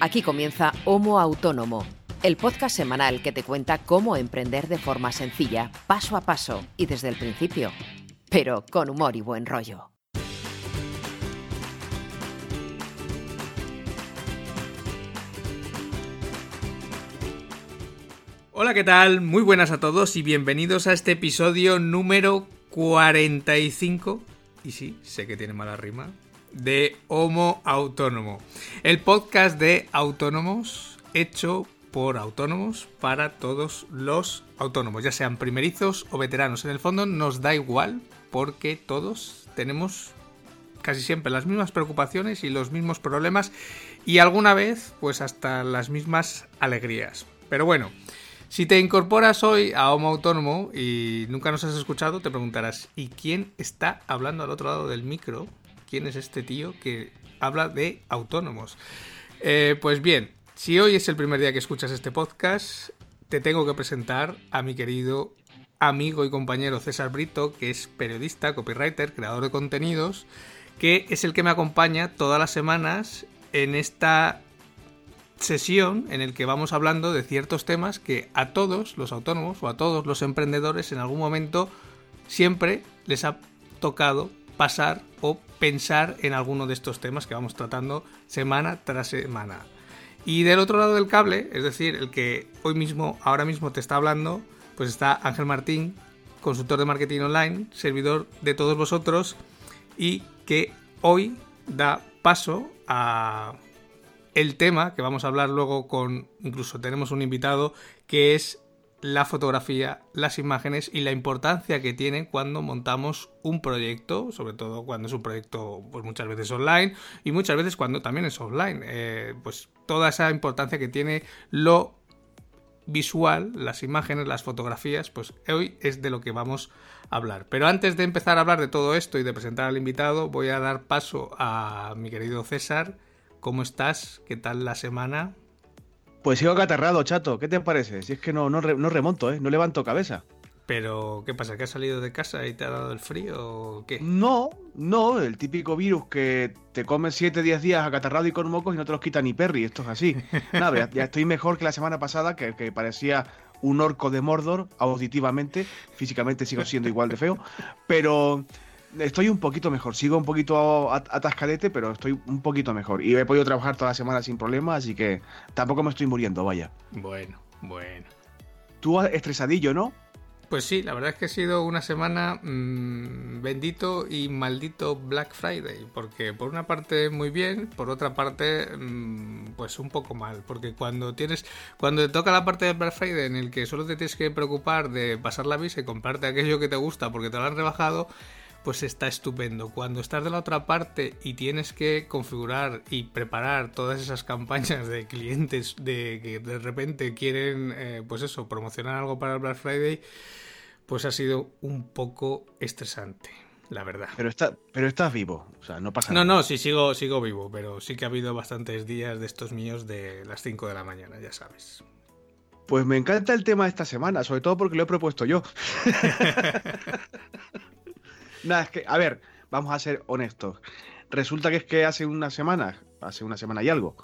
Aquí comienza Homo Autónomo, el podcast semanal que te cuenta cómo emprender de forma sencilla, paso a paso y desde el principio, pero con humor y buen rollo. Hola, ¿qué tal? Muy buenas a todos y bienvenidos a este episodio número 45. Y sí, sé que tiene mala rima. De Homo Autónomo. El podcast de autónomos hecho por autónomos para todos los autónomos, ya sean primerizos o veteranos. En el fondo nos da igual porque todos tenemos casi siempre las mismas preocupaciones y los mismos problemas y alguna vez pues hasta las mismas alegrías. Pero bueno, si te incorporas hoy a Homo Autónomo y nunca nos has escuchado, te preguntarás, ¿y quién está hablando al otro lado del micro? ¿Quién es este tío que habla de autónomos? Eh, pues bien, si hoy es el primer día que escuchas este podcast, te tengo que presentar a mi querido amigo y compañero César Brito, que es periodista, copywriter, creador de contenidos, que es el que me acompaña todas las semanas en esta sesión en el que vamos hablando de ciertos temas que a todos los autónomos o a todos los emprendedores en algún momento siempre les ha tocado pasar o pensar en alguno de estos temas que vamos tratando semana tras semana. Y del otro lado del cable, es decir, el que hoy mismo, ahora mismo te está hablando, pues está Ángel Martín, consultor de marketing online, servidor de todos vosotros y que hoy da paso a el tema que vamos a hablar luego con, incluso tenemos un invitado, que es la fotografía, las imágenes y la importancia que tienen cuando montamos un proyecto, sobre todo cuando es un proyecto pues muchas veces online y muchas veces cuando también es offline, eh, pues toda esa importancia que tiene lo visual, las imágenes, las fotografías, pues hoy es de lo que vamos a hablar. Pero antes de empezar a hablar de todo esto y de presentar al invitado, voy a dar paso a mi querido César, ¿Cómo estás? ¿Qué tal la semana? Pues sigo acatarrado, chato. ¿Qué te parece? Si es que no, no, remonto, ¿eh? No levanto cabeza. Pero, ¿qué pasa? ¿Que has salido de casa y te ha dado el frío o qué? No, no, el típico virus que te comes 7 10 días acatarrado y con mocos y no te los quita ni Perry, esto es así. Nada, ya, estoy mejor que la semana pasada, que, que parecía un orco de Mordor auditivamente, físicamente sigo siendo igual de feo, pero estoy un poquito mejor. Sigo un poquito atascadete, pero estoy un poquito mejor. Y he podido trabajar toda la semana sin problemas, así que tampoco me estoy muriendo, vaya. Bueno, bueno. Tú estresadillo, ¿no? Pues sí, la verdad es que ha sido una semana mm, bendito y maldito Black Friday, porque por una parte muy bien, por otra parte mm, pues un poco mal, porque cuando tienes cuando te toca la parte de Black Friday en el que solo te tienes que preocupar de pasar la visa y comprarte aquello que te gusta porque te lo han rebajado, pues está estupendo. Cuando estás de la otra parte y tienes que configurar y preparar todas esas campañas de clientes de que de repente quieren, eh, pues eso, promocionar algo para el Black Friday, pues ha sido un poco estresante. La verdad. Pero, está, pero estás vivo, o sea, no pasa nada. No, no, sí, sigo, sigo vivo, pero sí que ha habido bastantes días de estos míos de las 5 de la mañana, ya sabes. Pues me encanta el tema de esta semana, sobre todo porque lo he propuesto yo. Nada, es que, a ver, vamos a ser honestos. Resulta que es que hace una semana, hace una semana y algo,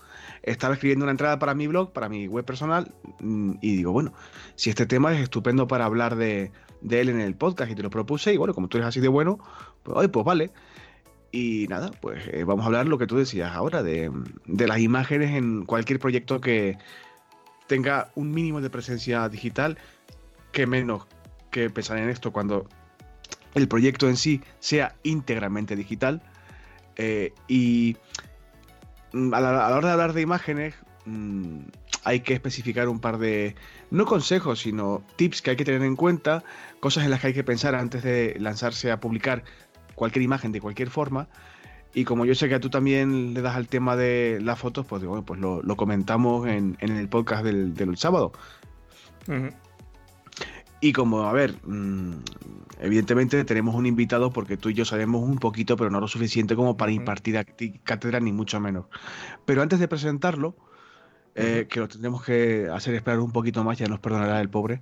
estaba escribiendo una entrada para mi blog, para mi web personal, mm, y digo, bueno, si este tema es estupendo para hablar de, él en el podcast y te lo propuse, y bueno, como tú eres así de bueno, pues, pues vale. Y nada, pues eh, vamos a hablar lo que tú decías ahora, de, de las imágenes en cualquier proyecto que tenga un mínimo de presencia digital, que menos que pensar en esto cuando el proyecto en sí sea íntegramente digital. Eh, y mm, a la, hora de hablar de imágenes, mm, hay que especificar un par de, no consejos, sino tips que hay que tener en cuenta, cosas en las que hay que pensar antes de lanzarse a publicar cualquier imagen de cualquier forma. Y como yo sé que tú también le das al tema de las fotos, pues, bueno, pues lo, comentamos en, el podcast del, sábado. Y como, a ver, mm, evidentemente tenemos un invitado porque tú y yo sabemos un poquito, pero no lo suficiente como para impartir cátedra, ni mucho menos. Pero antes de presentarlo, eh, que lo tendremos que hacer esperar un poquito más, ya nos perdonará el pobre.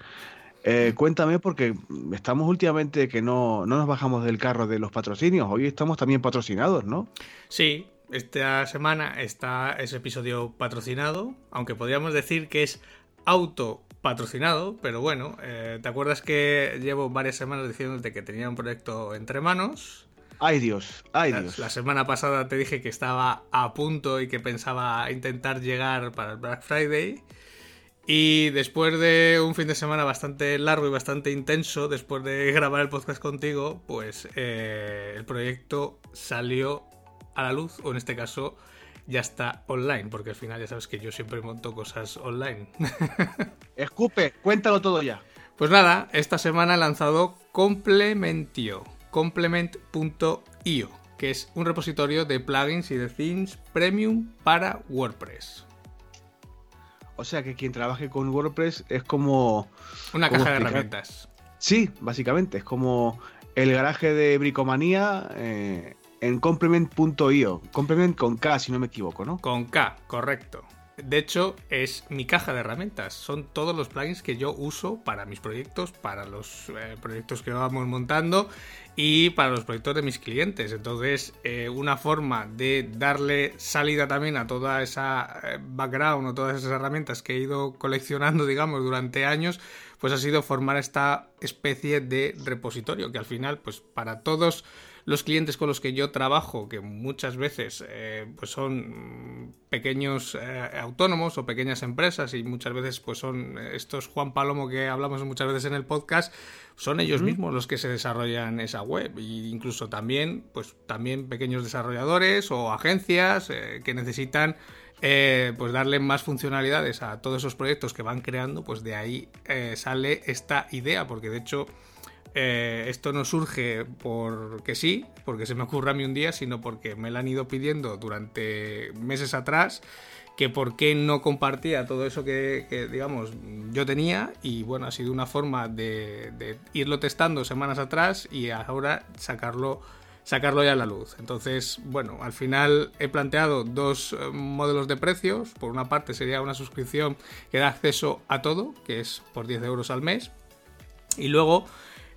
Eh, cuéntame, porque estamos últimamente que no, no nos bajamos del carro de los patrocinios. Hoy estamos también patrocinados, ¿no? Sí, esta semana está ese episodio patrocinado, aunque podríamos decir que es auto patrocinado, pero bueno, eh, ¿te acuerdas que llevo varias semanas diciéndote que tenía un proyecto entre manos? Ay Dios, ay Dios. La semana pasada te dije que estaba a punto y que pensaba intentar llegar para el Black Friday. Y después de un fin de semana bastante largo y bastante intenso, después de grabar el podcast contigo, pues eh, el proyecto salió a la luz, o en este caso ya está online, porque al final ya sabes que yo siempre monto cosas online. Escupe, cuéntalo todo ya. Pues nada, esta semana he lanzado Complementio, complement.io, que es un repositorio de plugins y de themes premium para WordPress. O sea que quien trabaje con WordPress es como... Una caja de herramientas. Sí, básicamente, es como el garaje de Bricomanía eh, en complement.io. Complement con K, si no me equivoco, ¿no? Con K, correcto. De hecho, es mi caja de herramientas. Son todos los plugins que yo uso para mis proyectos, para los eh, proyectos que vamos montando y para los proyectos de mis clientes. Entonces, eh, una forma de darle salida también a toda esa eh, background o todas esas herramientas que he ido coleccionando, digamos, durante años, pues ha sido formar esta especie de repositorio que al final, pues para todos los clientes con los que yo trabajo, que muchas veces eh, pues son pequeños eh, autónomos o pequeñas empresas y muchas veces pues son estos Juan Palomo que hablamos muchas veces en el podcast, son ellos mismos los que se desarrollan esa web. E incluso también pues también pequeños desarrolladores o agencias eh, que necesitan pues darle más funcionalidades a todos esos proyectos que van creando, pues de ahí sale esta idea, porque de hecho eh, esto no surge porque sí, porque se me ocurra a mí un día, sino porque me lo han ido pidiendo durante meses atrás que por qué no compartía todo eso que, digamos, yo tenía y bueno, ha sido una forma de, irlo testando semanas atrás y ahora sacarlo, sacarlo ya a la luz. Entonces, bueno, al final he planteado dos eh, modelos de precios. Por una parte sería una suscripción que da acceso a todo, que es por 10 euros al mes. Y luego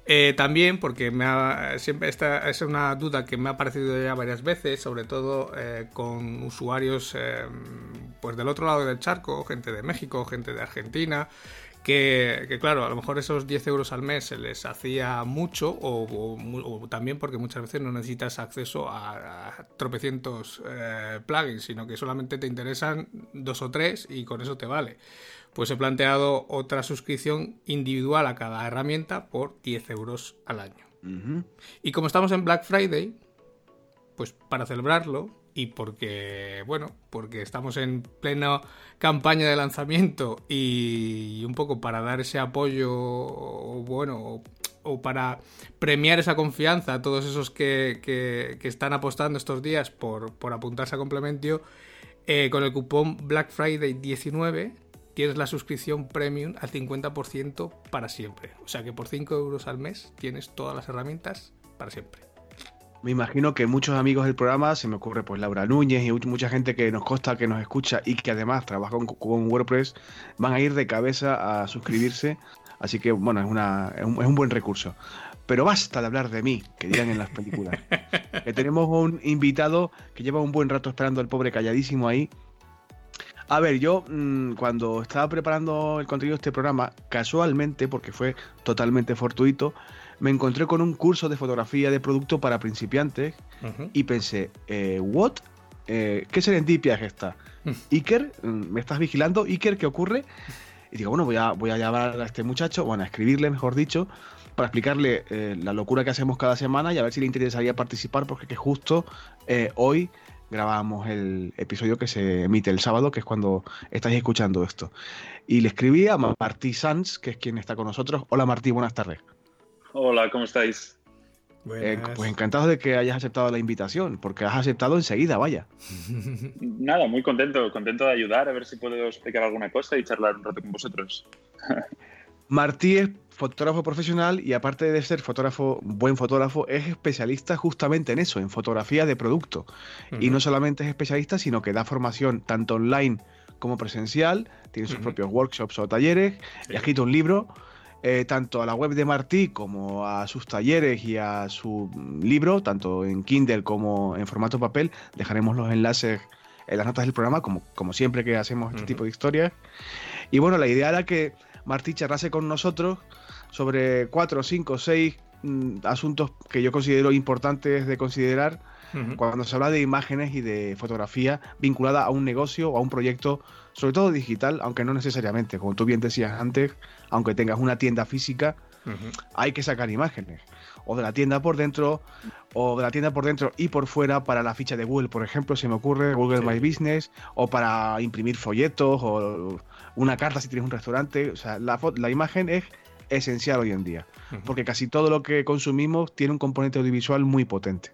eh, también porque me siempre esta es una duda que me ha aparecido ya varias veces, sobre todo eh, con usuarios pues del otro lado del charco, gente de México, gente de Argentina, que, claro, a lo mejor esos 10 euros al mes se les hacía mucho o, también porque muchas veces no necesitas acceso a, tropecientos plugins, sino que solamente te interesan dos o tres y con eso te vale pues he planteado otra suscripción individual a cada herramienta por 10 euros al año. Y como estamos en Black Friday, pues para celebrarlo y porque, bueno, porque estamos en plena campaña de lanzamiento y un poco para dar ese apoyo, bueno, o para premiar esa confianza a todos esos que, están apostando estos días por, apuntarse a complemento, eh, con el cupón Black Friday 19 tienes la suscripción premium al 50% para siempre. O sea que por 5 euros al mes tienes todas las herramientas para siempre. Me imagino que muchos amigos del programa, se me ocurre pues Laura Núñez y mucha gente que nos consta, que nos escucha y que además trabaja con, WordPress, van a ir de cabeza a suscribirse. Así que bueno, es, una, es, un, buen recurso. Pero basta de hablar de mí, que dirán en las películas. que tenemos un invitado que lleva un buen rato esperando al pobre calladísimo ahí a ver, yo mm, cuando estaba preparando el contenido de este programa, casualmente, porque fue totalmente fortuito, me encontré con un curso de fotografía de producto para principiantes y pensé, eh, ¿what? Eh, ¿Qué serendipia es esta? Mm. Iker, mm, ¿me estás vigilando? Iker, ¿qué ocurre? Y digo, bueno, voy a, voy a llamar a este muchacho, bueno, a escribirle, mejor dicho, para explicarle eh, la locura que hacemos cada semana y a ver si le interesaría participar, porque que justo hoy grabábamos el episodio que se emite el sábado, que es cuando estáis escuchando esto. Y le escribí a Martí Sanz, que es quien está con nosotros. Hola Martí, buenas tardes. Hola, ¿cómo estáis? Eh, pues encantado de que hayas aceptado la invitación, porque has aceptado enseguida, vaya. Nada, muy contento, contento de ayudar, a ver si puedo explicar alguna cosa y charlar un rato con vosotros. Martí es fotógrafo profesional y aparte de ser fotógrafo, buen fotógrafo, es especialista justamente en eso, en fotografía de producto. Y no solamente es especialista, sino que da formación tanto online como presencial, tiene sus propios workshops o talleres, y ha escrito un libro eh, tanto a la web de Martí como a sus talleres y a su libro, tanto en Kindle como en formato papel. Dejaremos los enlaces en las notas del programa, como, como siempre que hacemos este tipo de historias. Y bueno, la idea era que Martí charlase con nosotros sobre cuatro, cinco, seis mm, asuntos que yo considero importantes de considerar cuando se habla de imágenes y de fotografía vinculada a un negocio o a un proyecto, sobre todo digital, aunque no necesariamente, como tú bien decías antes, aunque tengas una tienda física, hay que sacar imágenes. O de la tienda por dentro, o de la tienda por dentro y por fuera para la ficha de Google, por ejemplo, se me ocurre Google My Business, o para imprimir folletos, o una carta si tienes un restaurante. O sea, la, la imagen es esencial hoy en día, porque casi todo lo que consumimos tiene un componente audiovisual muy potente.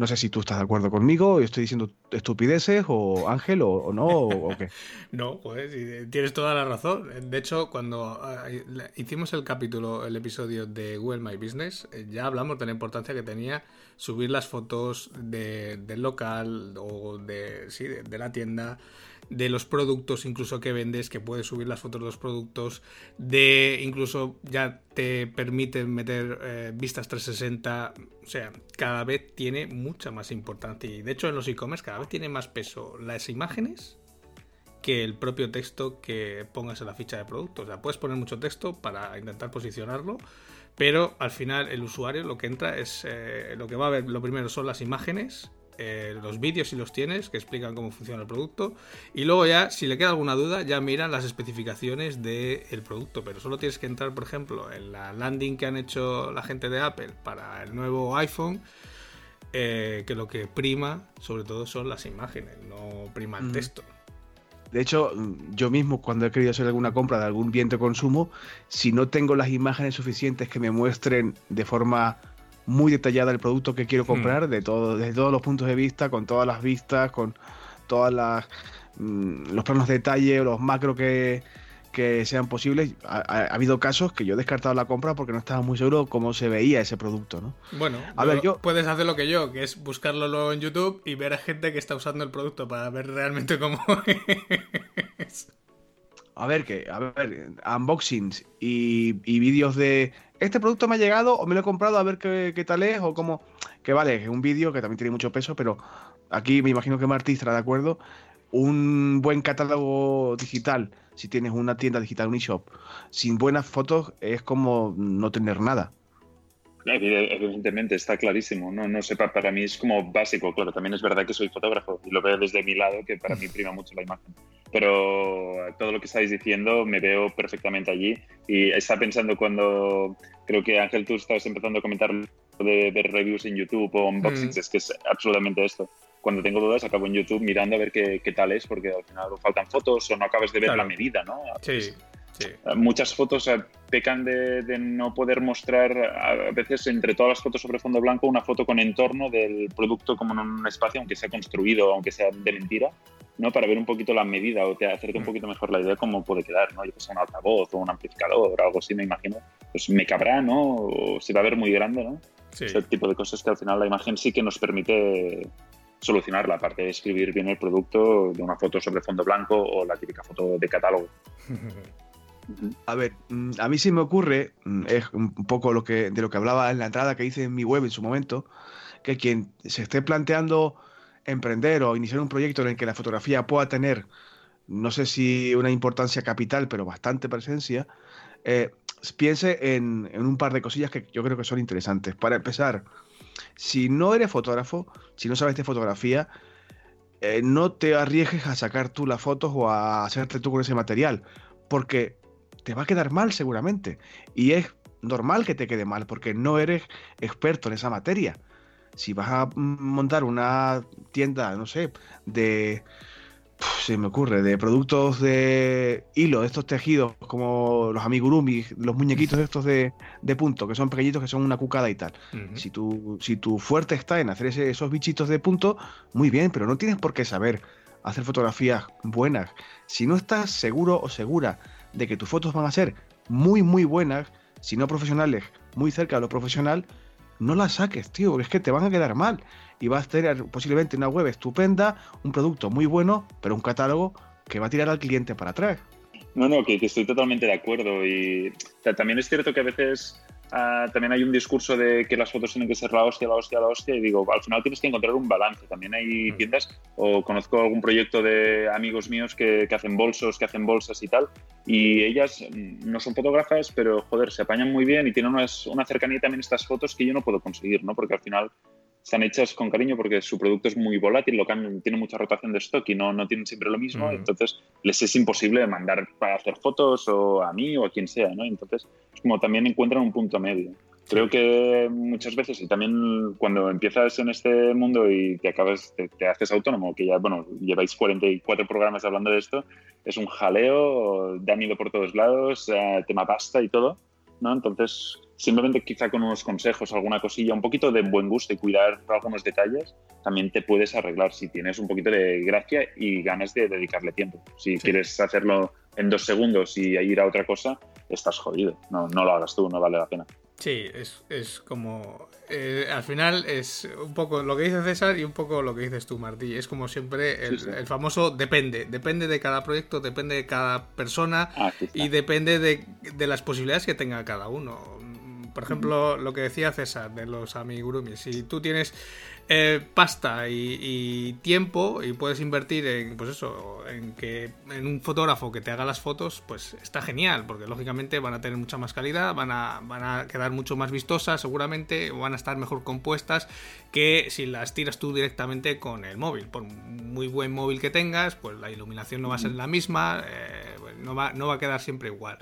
No sé si tú estás de acuerdo conmigo, estoy diciendo estupideces o Ángel o, no o, qué. no, pues tienes toda la razón. De hecho, cuando eh, hicimos el capítulo, el episodio de Google My Business, eh, ya hablamos de la importancia que tenía subir las fotos del local o de, sí, de la tienda de los productos incluso que vendes, que puedes subir las fotos de los productos, de incluso ya te permiten meter eh, vistas 360, o sea, cada vez tiene mucha más importancia y de hecho en los e-commerce cada vez tiene más peso las imágenes que el propio texto que pongas en la ficha de producto. O sea, puedes poner mucho texto para intentar posicionarlo, pero al final el usuario lo que entra es, eh, lo que va a ver, lo primero son las imágenes eh, los vídeos si los tienes que explican cómo funciona el producto. Y luego ya si le queda alguna duda ya miran las especificaciones del producto. Pero solo tienes que entrar por ejemplo en la landing que han hecho la gente de Apple para el nuevo iPhone eh, que lo que prima sobre todo son las imágenes no prima el texto. De hecho, yo mismo cuando he querido hacer alguna compra de algún bien de consumo, si no tengo las imágenes suficientes que me muestren de forma muy detallada el producto que quiero hmm. comprar, de todo, desde todos los puntos de vista, con todas las vistas, con todas las mm, los planos de detalle, los macros que, sean posibles. Ha, habido casos que yo he descartado la compra porque no estaba muy seguro cómo se veía ese producto, ¿no? Bueno, a ver, yo puedes hacer lo que yo, que es buscarlo luego en YouTube y ver a gente que está usando el producto para ver realmente cómo es. A ver, que, a ver, unboxings y, y vídeos de este producto me ha llegado o me lo he comprado a ver qué, tal es o cómo. Que vale, es un vídeo que también tiene mucho peso, pero aquí me imagino que Martí estará de acuerdo. Un buen catálogo digital, si tienes una tienda digital, un eShop, sin buenas fotos es como no tener nada. Evidentemente, está clarísimo. No, no sé, para mí es como básico, claro. También es verdad que soy fotógrafo y lo veo desde mi lado, que para mí prima mucho la imagen. Pero todo lo que estáis diciendo me veo perfectamente allí. Y está pensando cuando creo que Ángel, tú estabas empezando a comentar de ver reviews en YouTube o unboxings, mm. es que es absolutamente esto. Cuando tengo dudas, acabo en YouTube mirando a ver qué, qué tal es, porque al final faltan fotos o no acabas de ver la medida, ¿no? Sí. Eh, muchas fotos pecan de, no poder mostrar, a veces entre todas las fotos sobre fondo blanco, una foto con entorno del producto como en un espacio, aunque sea construido, aunque sea de mentira, ¿no? Para ver un poquito la medida o te hacerte un mm. poquito mejor la idea de cómo puede quedar, ¿no? Yo que sé, un altavoz o un amplificador o algo así, me imagino. Pues me cabrá, ¿no? O se va a ver muy grande, ¿no? Ese tipo de cosas que al final la imagen sí que nos permite solucionar la parte de escribir bien el producto de una foto sobre fondo blanco o la típica foto de catálogo. A ver, mm, a mí sí me ocurre, mm, es un poco lo que, de lo que hablaba en la entrada que hice en mi web en su momento, que quien se esté planteando emprender o iniciar un proyecto en el que la fotografía pueda tener, no sé si una importancia capital, pero bastante presencia, eh, piense en, un par de cosillas que yo creo que son interesantes. Para empezar, si no eres fotógrafo, si no sabes de fotografía, eh, no te arriesgues a sacar tú las fotos o a hacerte tú con ese material, porque te va a quedar mal seguramente. Y es normal que te quede mal porque no eres experto en esa materia. Si vas a montar una tienda, no sé, de... se me ocurre, de productos de hilo, de estos tejidos como los amigurumi, los muñequitos estos de, de punto, que son pequeñitos, que son una cucada y tal. si, tu, si tu fuerte está en hacer esos bichitos de punto, muy bien, pero no tienes por qué saber hacer fotografías buenas. Si no estás seguro o segura de que tus fotos van a ser muy, muy buenas, si no profesionales, muy cerca de lo profesional, no las saques, tío, es que te van a quedar mal. Y vas a tener posiblemente una web estupenda, un producto muy bueno, pero un catálogo que va a tirar al cliente para atrás. No, no, que, estoy totalmente de acuerdo. Y también es cierto que a veces ah, también hay un discurso de que las fotos tienen que ser la hostia, la hostia, la hostia. Y digo, al final tienes que encontrar un balance. También hay mm. tiendas, o conozco algún proyecto de amigos míos que, que, hacen bolsos, que hacen bolsas y tal. Y ellas mm, no son fotógrafas, pero joder, se apañan muy bien y tienen una cercanía también estas fotos que yo no puedo conseguir, ¿no? Porque al final están hechas con cariño porque su producto es muy volátil, lo cambian, tiene mucha rotación de stock y no, no tienen siempre lo mismo, mm. entonces les es imposible mandar para hacer fotos o a mí o a quien sea, ¿no? Entonces, es como también encuentran un punto medio. Creo que muchas veces, y también cuando empiezas en este mundo y te acabas, te, haces autónomo, que ya, bueno, lleváis 44 programas hablando de esto, es un jaleo, da miedo por todos lados, eh, tema pasta y todo, ¿no? Entonces, simplemente quizá con unos consejos, alguna cosilla, un poquito de buen gusto y cuidar algunos detalles, también te puedes arreglar si tienes un poquito de gracia y ganas de dedicarle tiempo. Si quieres hacerlo en dos segundos y ir a otra cosa, estás jodido. No, no lo hagas tú, no vale la pena. Sí, es, como. Eh, al final es un poco lo que dice César y un poco lo que dices tú, Martí. Es como siempre el, famoso depende. Depende de cada proyecto, depende de cada persona ah, y depende de, de, las posibilidades que tenga cada uno por ejemplo, lo que decía César de los amigurumis. Si tú tienes eh, pasta y, tiempo y puedes invertir en, pues eso, en que en un fotógrafo que te haga las fotos, pues está genial, porque lógicamente van a tener mucha más calidad, van a, van a quedar mucho más vistosas, seguramente, van a estar mejor compuestas que si las tiras tú directamente con el móvil. Por muy buen móvil que tengas, pues la iluminación no va a ser la misma, eh, no, va, no va a quedar siempre igual.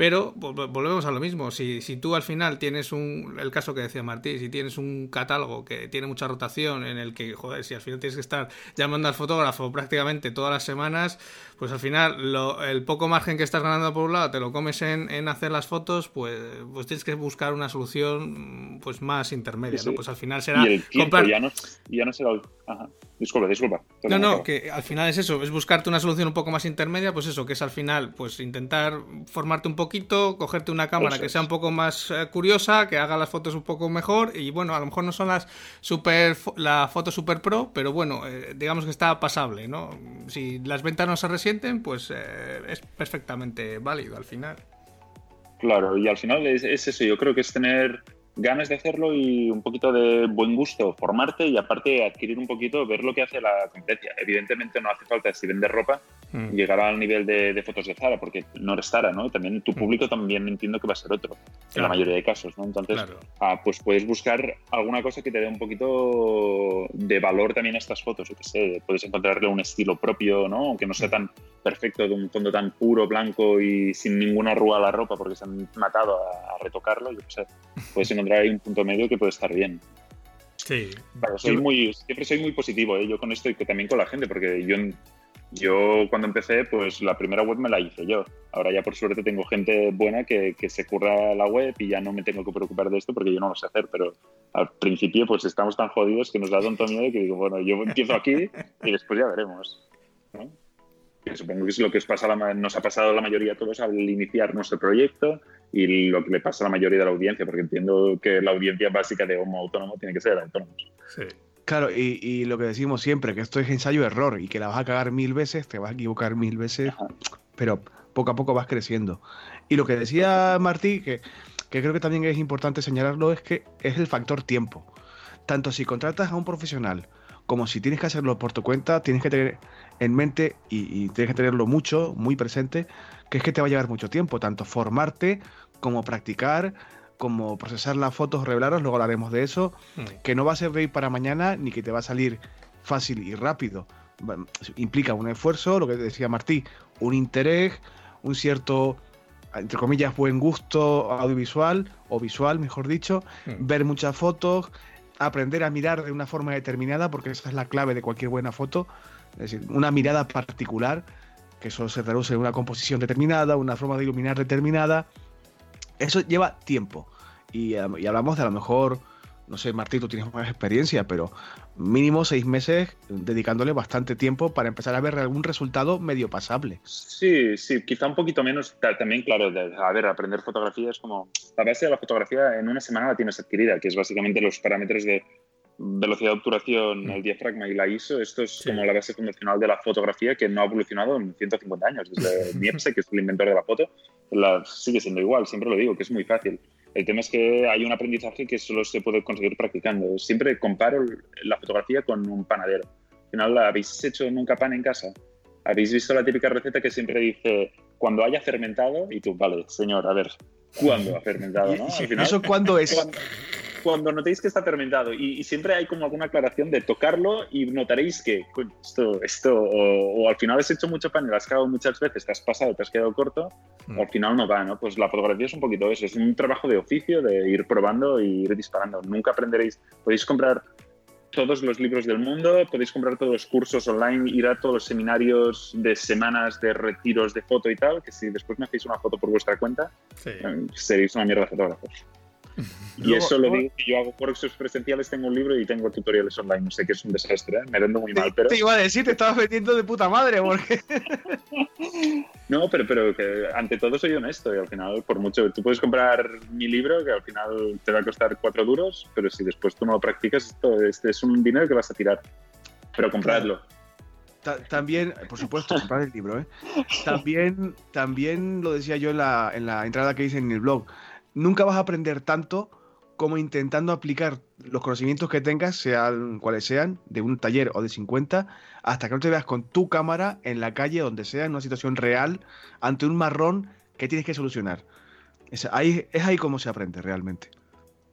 Pero volvemos a lo mismo. Si, si tú al final tienes un. El caso que decía Martí, si tienes un catálogo que tiene mucha rotación, en el que, joder, si al final tienes que estar llamando al fotógrafo prácticamente todas las semanas, pues al final lo, el poco margen que estás ganando por un lado te lo comes en, en hacer las fotos, pues, pues tienes que buscar una solución pues más intermedia, ¿no? Pues al final será. Y el tiempo ya, no, ya no será. Ajá. Disculpa, disculpa. No, no, que al final es eso, es buscarte una solución un poco más intermedia, pues eso, que es al final, pues intentar formarte un poquito, cogerte una cámara que sea un poco más eh, curiosa, que haga las fotos un poco mejor, y bueno, a lo mejor no son las super, la foto super pro, pero bueno, eh, digamos que está pasable, ¿no? Si las ventas no se resienten, pues eh, es perfectamente válido al final. Claro, y al final es eso, yo creo que es tener ganas de hacerlo y un poquito de buen gusto, formarte y aparte adquirir un poquito, ver lo que hace la competencia. Evidentemente no hace falta, si vendes ropa, mm. llegar al nivel de, fotos de Zara, porque no eres Zara, ¿no? También tu mm. público también entiendo que va a ser otro, en la mayoría de casos, ¿no? Entonces, ah, pues puedes buscar alguna cosa que te dé un poquito de valor también a estas fotos, yo que sé, puedes encontrarle un estilo propio, ¿no? Aunque no sea mm. tan perfecto, de un fondo tan puro, blanco y sin ninguna rúa a la ropa porque se han matado a, retocarlo, yo que sé, puedes encontrar ahí un punto medio que puede estar bien. Sí. soy muy, siempre soy muy positivo, ¿eh? yo con esto y también con la gente, porque yo, yo cuando empecé, pues la primera web me la hice yo. Ahora ya por suerte tengo gente buena que, que se curra la web y ya no me tengo que preocupar de esto porque yo no lo sé hacer, pero al principio pues estamos tan jodidos que nos da tanto miedo que digo, bueno, yo empiezo aquí y después ya veremos. ¿no? Que supongo que es lo que os pasa nos ha pasado a la mayoría de todos al iniciar nuestro proyecto y lo que le pasa a la mayoría de la audiencia, porque entiendo que la audiencia básica de Homo Autónomo tiene que ser autónomos. Sí. Claro, y, lo que decimos siempre, que esto es ensayo-error y que la vas a cagar mil veces, te vas a equivocar mil veces, pero poco a poco vas creciendo. Y lo que decía Martí, que, que creo que también es importante señalarlo, es que es el factor tiempo. Tanto si contratas a un profesional como si tienes que hacerlo por tu cuenta, tienes que tener en mente y, tienes que tenerlo mucho, muy presente, que es que te va a llevar mucho tiempo, tanto formarte como practicar, como procesar las fotos, revelarlas, luego hablaremos de eso, mm. que no va a ser de para mañana ni que te va a salir fácil y rápido. Implica un esfuerzo, lo que decía Martí, un interés, un cierto, entre comillas, buen gusto audiovisual o visual, mejor dicho, mm. ver muchas fotos, aprender a mirar de una forma determinada, porque esa es la clave de cualquier buena foto, es decir, una mirada particular, que eso se traduce en una composición determinada, una forma de iluminar determinada. Eso lleva tiempo. Y, y hablamos de a lo mejor no sé, Martí, tú tienes más experiencia, pero mínimo seis meses dedicándole bastante tiempo para empezar a ver algún resultado medio pasable. Sí, sí, quizá un poquito menos. También, claro, a ver, aprender fotografía es como. La base de la fotografía en una semana la tienes adquirida, que es básicamente los parámetros de velocidad de obturación, Mm. el diafragma y la ISO, esto es Sí. como la base fundacional de la fotografía que no ha evolucionado en 150 años. Desde Niepce, que es el inventor de la foto, la, sigue siendo igual, siempre lo digo, que es muy fácil. El tema es que hay un aprendizaje que solo se puede conseguir practicando. Siempre comparo la fotografía con un panadero. Al final, ¿habéis hecho nunca pan en casa? ¿Habéis visto la típica receta que siempre dice cuando haya fermentado? Y tú, vale, señor, a ver, ¿cuándo ha fermentado? ¿no? Al final, ¿Eso cuándo es? cuando, cuando notéis que está fermentado y, y siempre hay como alguna aclaración de tocarlo y notaréis que coño, esto, esto o, o al final has hecho mucho pan y lo has cagado muchas veces, te has pasado, te has quedado corto, Mm. o al final no va, ¿no? Pues la fotografía es un poquito eso, es un trabajo de oficio, de ir probando y ir disparando. Nunca aprenderéis, podéis comprar todos los libros del mundo, podéis comprar todos los cursos online, ir a todos los seminarios de semanas de retiros de foto y tal, que si después me hacéis una foto por vuestra cuenta, Sí. eh, seréis una mierda de fotógrafos. Y Luego- eso lo digo yo hago workshops presenciales, tengo un libro y tengo tutoriales online. No sé que es un desastre, ¿eh? me vendo muy mal, pero Te iba a decir, te estabas metiendo de puta madre, porque no, pero, pero que ante todo soy honesto y al final, por mucho, tú puedes comprar mi libro que al final te va a costar cuatro duros, pero si después tú no lo practicas, esto este es un dinero que vas a tirar. Pero compradlo. Ta- también, por supuesto, comprar el libro, ¿eh? También, también lo decía yo en la, en la entrada que hice en el blog. Nunca vas a aprender tanto como intentando aplicar los conocimientos que tengas, sean cuales sean, de un taller o de 50, hasta que no te veas con tu cámara en la calle, donde sea, en una situación real, ante un marrón que tienes que solucionar. Es ahí, es ahí como se aprende realmente.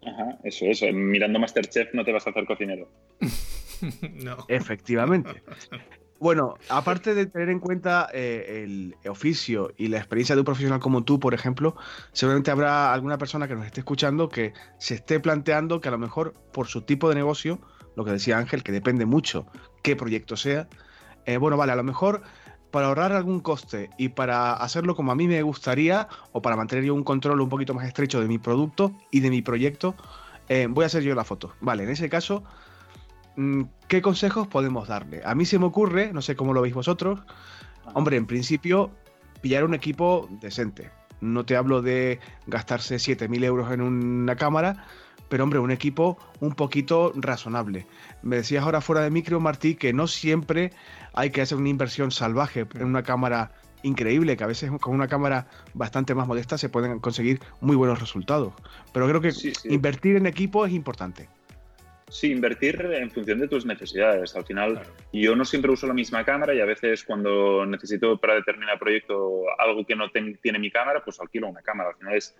Ajá, eso, eso. Mirando Masterchef no te vas a hacer cocinero. no. Efectivamente. Bueno, aparte de tener en cuenta eh, el oficio y la experiencia de un profesional como tú, por ejemplo, seguramente habrá alguna persona que nos esté escuchando que se esté planteando que a lo mejor por su tipo de negocio, lo que decía Ángel, que depende mucho qué proyecto sea, eh, bueno, vale, a lo mejor para ahorrar algún coste y para hacerlo como a mí me gustaría o para mantener yo un control un poquito más estrecho de mi producto y de mi proyecto, eh, voy a hacer yo la foto. Vale, en ese caso, ¿qué consejos podemos darle? A mí se me ocurre, no sé cómo lo veis vosotros, hombre, en principio, pillar un equipo decente. No te hablo de gastarse 7.000 euros en una cámara, pero hombre, un equipo un poquito razonable. Me decías ahora fuera de micro, Martí, que no siempre hay que hacer una inversión salvaje en una cámara increíble, que a veces con una cámara bastante más modesta se pueden conseguir muy buenos resultados. Pero creo que Sí, sí. invertir en equipo es importante. Sí, invertir en función de tus necesidades. Al final, Claro. yo no siempre uso la misma cámara y a veces cuando necesito para determinado proyecto algo que no ten- tiene mi cámara, pues alquilo una cámara. Al final es,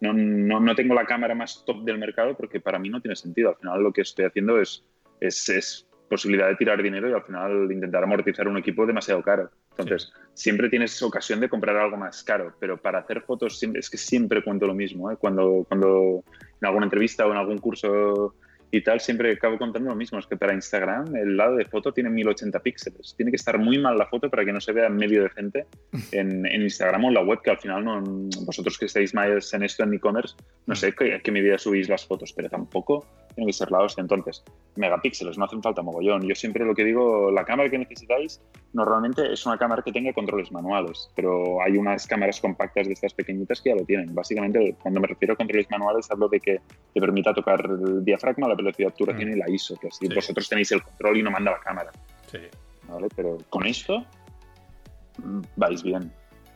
no, no, no tengo la cámara más top del mercado porque para mí no tiene sentido. Al final lo que estoy haciendo es, es, es posibilidad de tirar dinero y al final intentar amortizar un equipo demasiado caro. Entonces, siempre tienes ocasión de comprar algo más caro, pero para hacer fotos es que siempre cuento lo mismo. ¿eh? Cuando, cuando en alguna entrevista o en algún curso y tal, siempre acabo contando lo mismo. Es que para Instagram el lado de foto tiene 1080 píxeles. Tiene que estar muy mal la foto para que no se vea medio decente en, en Instagram o en la web, que al final no, vosotros que estáis más en esto en e-commerce, no sé qué, a qué medida subís las fotos, pero tampoco tiene que ser la hostia. Entonces, megapíxeles, no hacen falta mogollón. Yo siempre lo que digo, la cámara que necesitáis normalmente es una cámara que tenga controles manuales, pero hay unas cámaras compactas de estas pequeñitas que ya lo tienen. Básicamente, cuando me refiero a controles manuales, hablo de que te permita tocar el diafragma, la velocidad Mm. y la ISO, que así Sí. vosotros tenéis el control y no manda la cámara. Sí. ¿vale? Pero con esto mm, vais bien.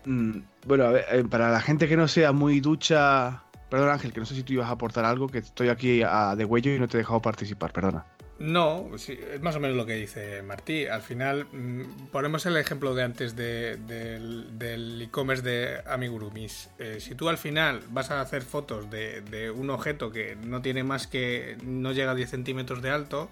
Mm, bueno, a ver, eh, para la gente que no sea muy ducha. Perdón, Ángel, que no sé si tú ibas a aportar algo, que estoy aquí a, de huello y no te he dejado participar, perdona. No, sí, es más o menos lo que dice Martí. Al final, mm, ponemos el ejemplo de antes de- del e-commerce de Amigurumis. Eh, si tú al final vas a hacer fotos de, de un objeto que no tiene más que. no llega a 10 centímetros de alto,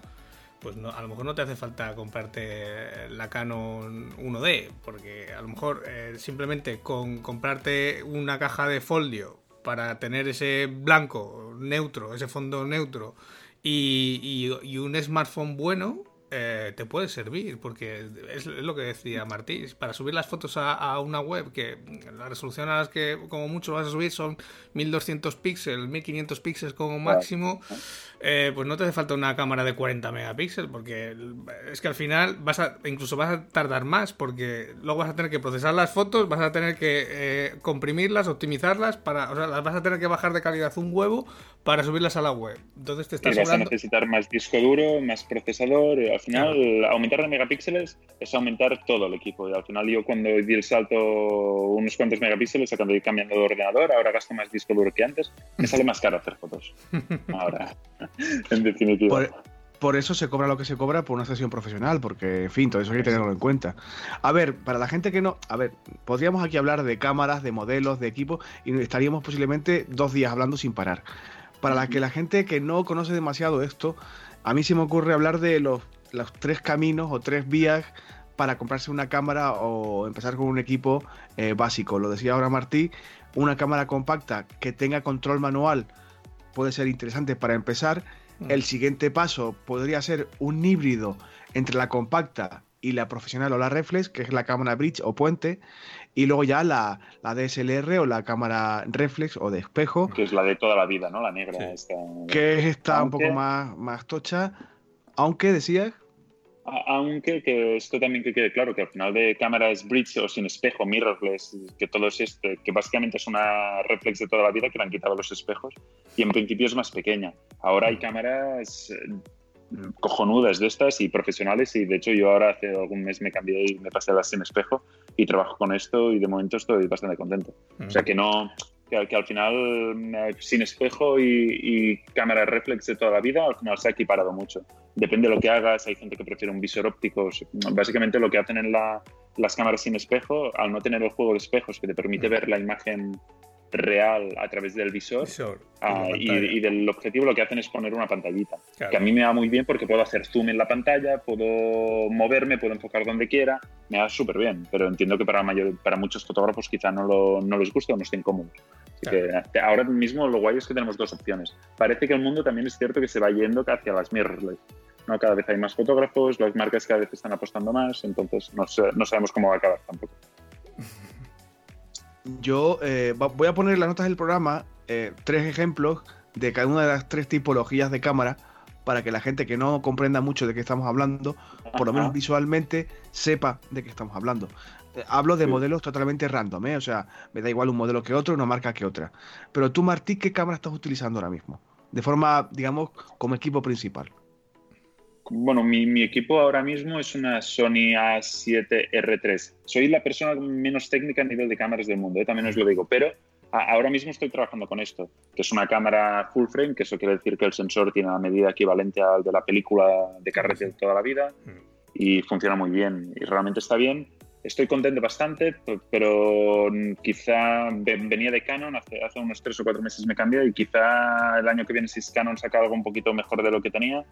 pues no, a lo mejor no te hace falta comprarte la Canon 1D, porque a lo mejor eh, simplemente con comprarte una caja de folio para tener ese blanco neutro, ese fondo neutro y, y- y un smartphone bueno, eh, te puede servir, porque es lo que decía Martí, para subir las fotos a, una web que la resolución a las que como mucho vas a subir son 1200 píxeles, 1500 píxeles como máximo, eh, pues no te hace falta una cámara de 40 megapíxeles, porque es que al final vas a, incluso vas a tardar más, porque luego vas a tener que procesar las fotos, vas a tener que eh, comprimirlas, optimizarlas, para, o sea, las vas a tener que bajar de calidad un huevo para subirlas a la web. Entonces te estás y vas a necesitar más disco duro, más procesador. Al final, aumentar de megapíxeles es aumentar todo el equipo. Y al final, yo cuando di el salto unos cuantos megapíxeles, de ir cambiando de ordenador, ahora gasto más disco duro que antes. Me sale más caro hacer fotos. Ahora, en definitiva. Por, eso se cobra lo que se cobra por una sesión profesional, porque, en fin, todo eso hay que tenerlo en cuenta. A ver, para la gente que no. A ver, podríamos aquí hablar de cámaras, de modelos, de equipos, y estaríamos posiblemente dos días hablando sin parar para la que la gente que no conoce demasiado esto, a mí se me ocurre hablar de los, los tres caminos o tres vías para comprarse una cámara o empezar con un equipo eh, básico. Lo decía ahora Martí, una cámara compacta que tenga control manual puede ser interesante para empezar. Mm. El siguiente paso podría ser un híbrido entre la compacta y la profesional o la reflex, que es la cámara bridge o puente, y luego ya la, la, DSLR o la cámara reflex o de espejo. Que es la de toda la vida, ¿no? La negra. Que está un poco más, más tocha, aunque decías... Aunque que esto también que quede claro, que al final de cámara es bridge o sin espejo, mirrorless, que todo es este, que básicamente es una reflex de toda la vida que le han quitado los espejos y en principio es más pequeña. Ahora hay cámaras cojonudas de estas y profesionales y de hecho yo ahora hace algún mes me cambié y me pasé a las sin espejo y trabajo con esto y de momento estoy bastante contento. O sea que no, que, al final eh, sin espejo y, cámara reflex de toda la vida al final se ha equiparado mucho. Depende de lo que hagas, hay gente que prefiere un visor óptico. Básicamente lo que hacen en la, las cámaras sin espejo, al no tener el juego de espejos que te permite ver la imagen real a través del visor, ah, y, del objetivo lo que hacen es poner una pantallita, que a mí me va muy bien porque puedo hacer zoom en la pantalla, puedo moverme, puedo enfocar donde quiera, me va súper bien, pero entiendo que para, mayor, para muchos fotógrafos quizá no, lo, no les guste o no estén cómodos. que ahora mismo lo guay es que tenemos dos opciones. Parece que el mundo también es cierto que se va yendo hacia las mirrorless. ¿no? Cada vez hay más fotógrafos, las marcas cada vez están apostando más, entonces no, no sabemos cómo va a acabar tampoco. yo eh, voy a poner en las notas del programa eh, tres ejemplos de cada una de las tres tipologías de cámara para que la gente que no comprenda mucho de qué estamos hablando, por lo menos visualmente, sepa de qué estamos hablando. Eh, hablo de modelos totalmente random, o sea, me da igual un modelo que otro, una marca que otra. Pero tú, Martí, ¿qué cámara estás utilizando ahora mismo? De forma, digamos, como equipo principal. Bueno, mi, equipo ahora mismo es una Sony A7R3. Soy la persona menos técnica a nivel de cámaras del mundo, ¿eh? también os lo digo, pero ahora mismo estoy trabajando con esto, que es una cámara full frame, que eso quiere decir que el sensor tiene una medida equivalente al de la película de carrete de toda la vida y funciona muy bien y realmente está bien. Estoy contento bastante, pero quizá venía de Canon, hace, hace unos tres o cuatro meses me cambié y quizá el año que viene si Canon saca algo un poquito mejor de lo que tenía,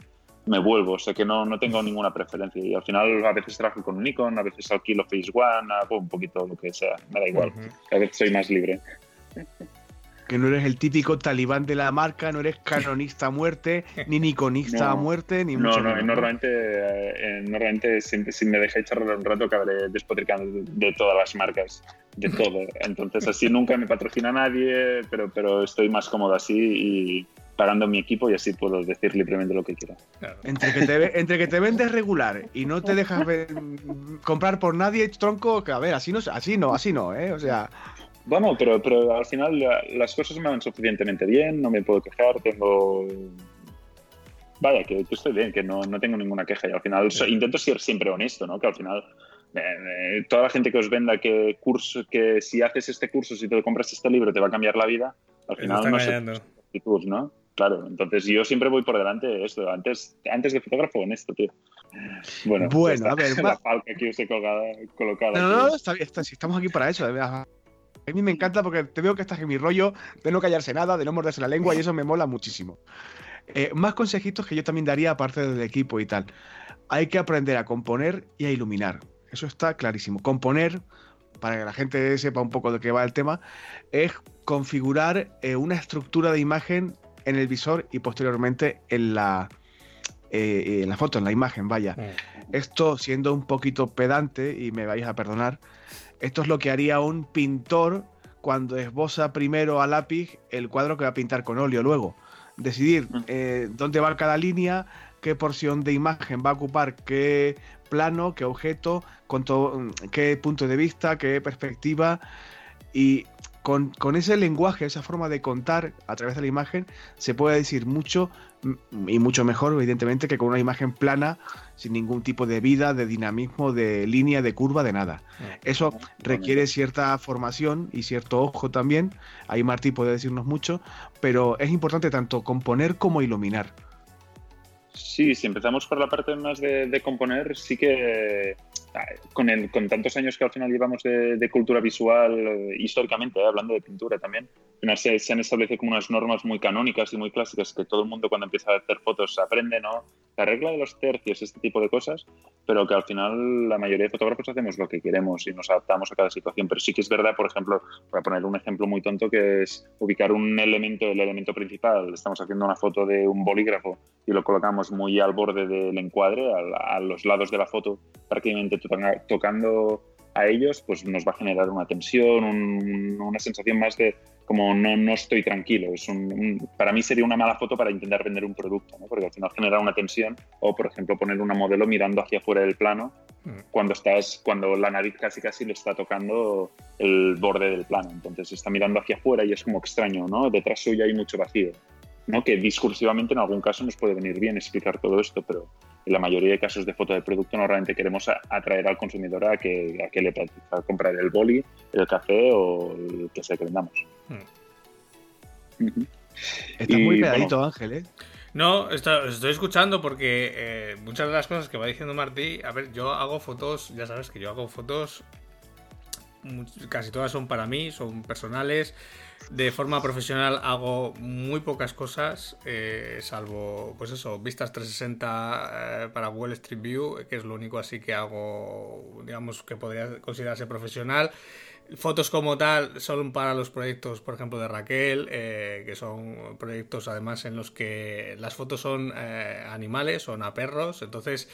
me vuelvo, o sea que no, no tengo ninguna preferencia. Y al final a veces trabajo con Nikon, a veces alquilo Phase One, hago un poquito lo que sea, me da igual. A veces soy más libre. Que no eres el típico talibán de la marca, no eres canonista a muerte, ni nikonista a muerte, ni mucho No, no, normalmente, eh, normalmente si, si, me dejáis charlar un rato acabaré despotricando de, todas las marcas, de todo. Entonces así nunca me patrocina nadie, pero, pero estoy más cómodo así y pagando mi equipo y así puedo decir libremente lo que quiera. Entre, que te, entre que te vendes regular y no te dejas comprar por nadie, tronco, que a ver, así no, así no, así no, ¿eh? O sea... Bueno, pero, pero al final las cosas me van suficientemente bien, no me puedo quejar, tengo... Vaya, que, estoy bien, que no, no, tengo ninguna queja y al final intento ser siempre honesto, ¿no? Que al final eh, eh, toda la gente que os venda que curso, que si haces este curso, si te compras este libro te va a cambiar la vida, al final no sé, ¿no? Claro, entonces yo siempre voy por delante de esto. Antes, antes de fotógrafo honesto, tío. Bueno, bueno a ver, la falca que os he colocado. No, no, no, está, está, si estamos aquí para eso. A mí me encanta porque te veo que estás en mi rollo de no callarse nada, de no morderse la lengua y eso me mola muchísimo. Eh, más consejitos que yo también daría aparte del equipo y tal. Hay que aprender a componer y a iluminar. Eso está clarísimo. Componer, para que la gente sepa un poco de qué va el tema, es configurar eh, una estructura de imagen en el visor y posteriormente en la, eh, en la foto, en la imagen, vaya. Esto, siendo un poquito pedante, y me vais a perdonar, esto es lo que haría un pintor cuando esboza primero a lápiz el cuadro que va a pintar con óleo luego. Decidir eh, dónde va cada línea, qué porción de imagen va a ocupar qué plano, qué objeto, con qué punto de vista, qué perspectiva. Y con, con, ese lenguaje, esa forma de contar a través de la imagen, se puede decir mucho y mucho mejor, evidentemente, que con una imagen plana, sin ningún tipo de vida, de dinamismo, de línea, de curva, de nada. Eso requiere cierta formación y cierto ojo también. Ahí Martí puede decirnos mucho, pero es importante tanto componer como iluminar. Sí, si empezamos por la parte más de, componer, sí que con, con tantos años que al final llevamos de, cultura visual, eh, históricamente, eh, hablando de pintura también, se, se, han establecido como unas normas muy canónicas y muy clásicas que todo el mundo cuando empieza a hacer fotos aprende, ¿no? La regla de los tercios, este tipo de cosas, pero que al final la mayoría de fotógrafos hacemos lo que queremos y nos adaptamos a cada situación. Pero sí que es verdad, por ejemplo, para poner un ejemplo muy tonto, que es ubicar un elemento, el elemento principal. Estamos haciendo una foto de un bolígrafo y lo colocamos muy al borde del encuadre, a, los lados de la foto, prácticamente tocando a ellos, pues nos va a generar una tensión, una sensación más de como no, no estoy tranquilo. Es un, para mí sería una mala foto para intentar vender un producto, ¿no? porque al final genera una tensión o, por ejemplo, poner una modelo mirando hacia afuera del plano mm. cuando, estás, cuando la nariz casi casi le está tocando el borde del plano. Entonces está mirando hacia afuera y es como extraño, ¿no? Detrás suya hay mucho vacío. ¿no? Que discursivamente en algún caso nos puede venir bien explicar todo esto, pero en la mayoría de casos de foto de producto normalmente queremos atraer al consumidor a que, a que le a comprar el boli, el café o el que sea que vendamos. Hmm. Estás muy pegadito, Ángel, ¿eh? No, estoy escuchando porque eh, muchas de las cosas que va diciendo Martí, a ver, yo hago fotos, ya sabes que yo hago fotos, casi todas son para mí, son personales, de forma profesional hago muy pocas cosas, eh, salvo, pues eso, vistas 360 eh, para Wall Street View, que es lo único así que hago, digamos, que podría considerarse profesional. Fotos como tal son para los proyectos, por ejemplo, de Raquel, eh, que son proyectos además en los que las fotos son animales, son a perros, entonces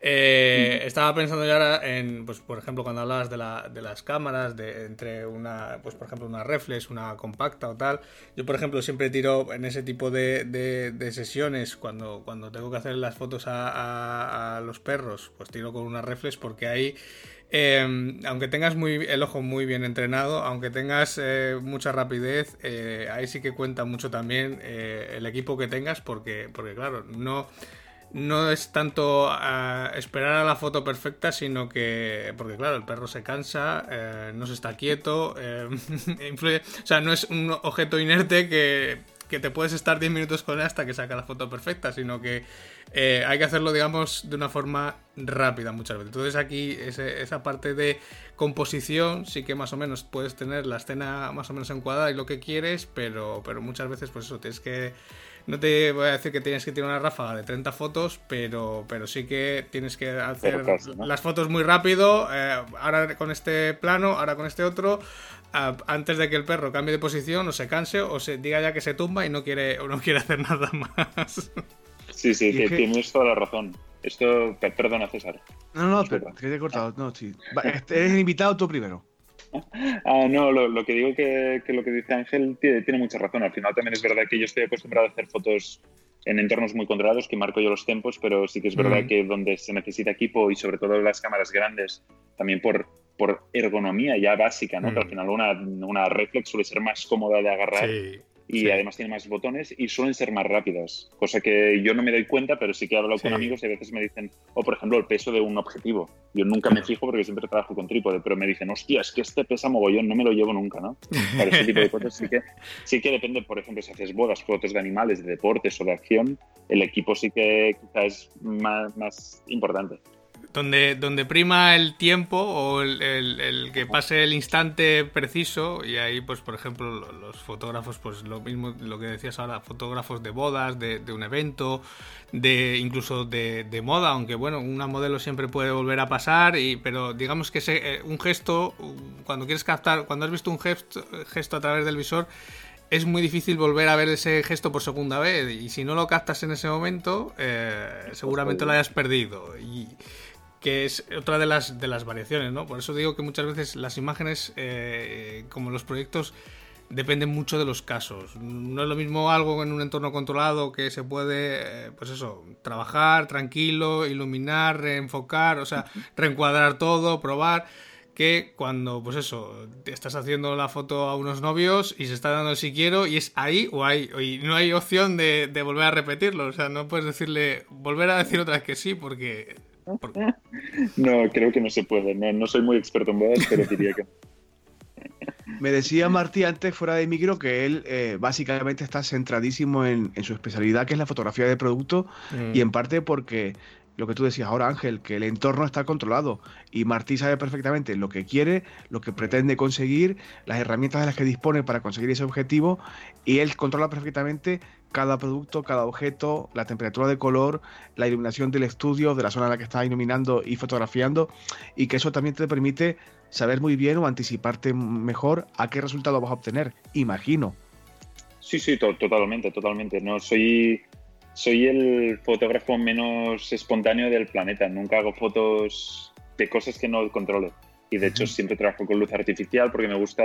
eh, estaba pensando ya ahora en, pues, por ejemplo, cuando hablabas de, la, de las cámaras, de, entre una, pues, por ejemplo, una reflex, una compacta o tal. Yo, por ejemplo, siempre tiro en ese tipo de, de, sesiones, cuando, cuando tengo que hacer las fotos a, a, los perros, pues tiro con una reflex porque ahí... Em, aunque tengas muy, el ojo muy bien entrenado, aunque tengas eh, mucha rapidez, eh, ahí sí que cuenta mucho también el equipo que tengas, porque, porque claro, no, no es tanto esperar a la foto perfecta, sino que, porque claro, el perro se cansa, eh, no se está quieto, eh, influye, o sea, no es un objeto inerte que, que, te puedes estar 10 minutos con él hasta que saca la foto perfecta, sino que eh, hay que hacerlo, digamos, de una forma rápida muchas veces. Entonces aquí esa parte de composición sí que más o menos puedes tener la escena más o menos encuadrada y lo que quieres, pero, pero muchas veces pues eso, tienes que no te voy a decir que tienes que tirar una ráfaga de 30 fotos, pero, pero sí que tienes que hacer las fotos muy rápido. Eh, ahora con este plano, ahora con este otro. Antes de que el perro cambie de posición o se canse o se diga ya que se tumba y no quiere, o no quiere hacer nada más. Sí, sí, que tienes toda la razón. Esto, perdona César. No, no, pero, te he cortado. No, sí. eres invitado tú primero. Ah, no, lo, que digo que, que, lo que dice Ángel tiene, mucha razón. Al final también es verdad que yo estoy acostumbrado a hacer fotos en entornos muy controlados, que marco yo los tempos, pero sí que es verdad que donde se necesita equipo y sobre todo las cámaras grandes, también por, por ergonomía ya básica, ¿no? Que al final una, una reflex suele ser más cómoda de agarrar. Sí y además tiene más botones y suelen ser más rápidas, cosa que yo no me doy cuenta, pero sí que he hablado con amigos y a veces me dicen, o por ejemplo el peso de un objetivo. Yo nunca me fijo porque siempre trabajo con trípode, pero me dicen, hostia, es que este pesa mogollón, no me lo llevo nunca, ¿no? Para ese tipo de cosas sí que, sí que depende, por ejemplo, si haces bodas, fotos de animales, de deportes o de acción, el equipo sí que quizás es más, más importante donde, donde prima el tiempo o el, que pase el instante preciso y ahí pues por ejemplo los fotógrafos pues lo mismo lo que decías ahora fotógrafos de bodas de, un evento de incluso de, moda aunque bueno una modelo siempre puede volver a pasar y pero digamos que ese, eh, un gesto cuando quieres captar cuando has visto un gesto, gesto a través del visor es muy difícil volver a ver ese gesto por segunda vez. Y si no lo captas en ese momento, eh, seguramente lo hayas perdido. Y que es otra de las, de las variaciones, ¿no? Por eso digo que muchas veces las imágenes, eh, como los proyectos, dependen mucho de los casos. No es lo mismo algo en un entorno controlado que se puede, eh, pues eso, trabajar tranquilo, iluminar, reenfocar, o sea, reencuadrar todo, probar que cuando, pues eso, te estás haciendo la foto a unos novios y se está dando el si quiero y es ahí o ahí, y no hay opción de, volver a repetirlo, o sea, no puedes decirle, volver a decir otra vez que sí, porque... No, creo que no se puede, no, soy muy experto en bodas, pero diría que... Me decía Martí antes fuera de micro que él eh, básicamente está centradísimo en, su especialidad, que es la fotografía de producto, y mm. en parte porque lo que tú decías ahora, Ángel, que el entorno está controlado y Martí sabe perfectamente lo que quiere, lo que pretende conseguir, las herramientas de las que dispone para conseguir ese objetivo y él controla perfectamente cada producto, cada objeto, la temperatura de color, la iluminación del estudio, de la zona en la que está iluminando y fotografiando y que eso también te permite saber muy bien o anticiparte mejor a qué resultado vas a obtener, imagino. Sí, sí, totalmente, totalmente. No soy soy el fotógrafo menos espontáneo del planeta. Nunca hago fotos de cosas que no controle. Y de hecho siempre trabajo con luz artificial porque me gusta,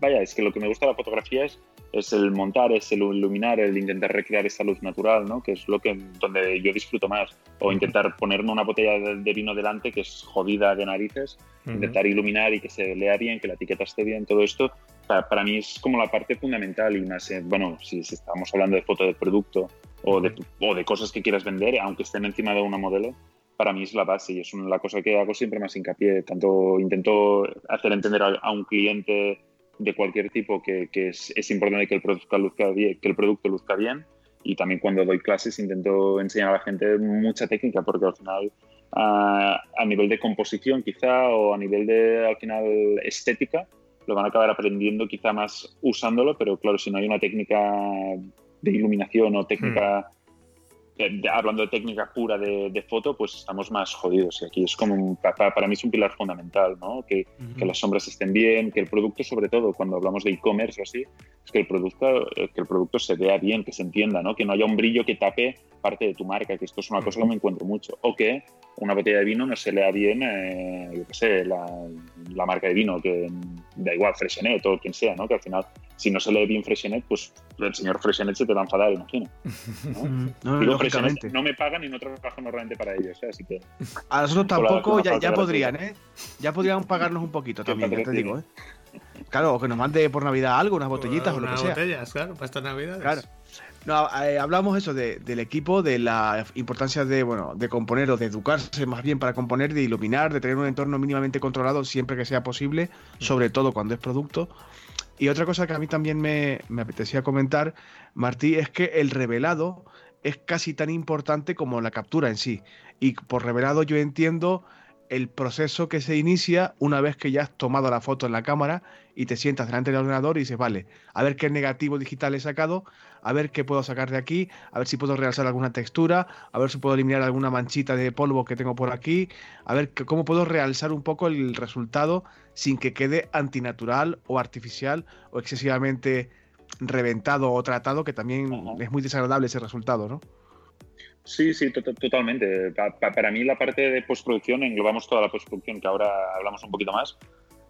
vaya, es que lo que me gusta de la fotografía es, es el montar, es el iluminar, el intentar recrear esa luz natural, ¿no? Que es lo que donde yo disfruto más. O intentar ponerme una botella de, vino delante que es jodida de narices, intentar iluminar y que se lea bien, que la etiqueta esté bien, todo esto para, para mí es como la parte fundamental y más, eh, bueno, si, si estamos hablando de foto de producto o de, o de cosas que quieras vender, aunque estén encima de una modelo, para mí es la base y es la cosa que hago siempre más hincapié. Tanto intento hacer entender a, un cliente de cualquier tipo que, que es, es, importante que el, producto luzca bien, que el producto luzca bien y también cuando doy clases intento enseñar a la gente mucha técnica porque al final a, a nivel de composición quizá o a nivel de al final estética lo van a acabar aprendiendo quizá más usándolo, pero claro, si no hay una técnica de iluminación o técnica, hmm. hablando de técnica pura de, foto, pues estamos más jodidos. Y aquí es como, para, mí es un pilar fundamental, ¿no? Que, que, las sombras estén bien, que el producto, sobre todo, cuando hablamos de e-commerce o así, es que el, producto, eh, que el producto se vea bien, que se entienda, ¿no? Que no haya un brillo que tape parte de tu marca, que esto es una cosa que me encuentro mucho. O que una botella de vino no se lea bien, eh, yo qué sé, la, la, marca de vino, que da igual, Freshenet o quien sea, ¿no? Que al final si no se lee bien Freshenet, pues el señor Freshenet se te va a enfadar, imagino. ¿no? no, no me pagan y no trabajo normalmente para ellos, ¿eh? así que... A nosotros tampoco, ya, ya podrían, ¿eh? Ya podrían pagarnos un poquito también, ya te digo, ¿eh? Claro, o que nos mande por Navidad algo, unas botellitas o, lo que sea. botellas, claro, para esta Navidad. Claro. No, eh, hablamos eso del equipo, de la importancia de, bueno, de componer o de educarse más bien para componer, de iluminar, de tener un entorno mínimamente controlado siempre que sea posible, mm. sobre todo cuando es producto. Y otra cosa que a mí también me, apetecía comentar, Martí, es que el revelado es casi tan importante como la captura en sí. Y por revelado yo entiendo el proceso que se inicia una vez que ya has tomado la foto en la cámara y te sientas delante del ordenador y dices, vale, a ver qué negativo digital he sacado, a ver qué puedo sacar de aquí, a ver si puedo realzar alguna textura, a ver si puedo eliminar alguna manchita de polvo que tengo por aquí, a ver cómo puedo realzar un poco el resultado sin que quede antinatural o artificial o excesivamente reventado o tratado, que también es muy desagradable ese resultado, ¿no? Sí, sí, totalmente. para mí la parte de postproducción, englobamos toda la postproducción, que ahora hablamos un poquito más,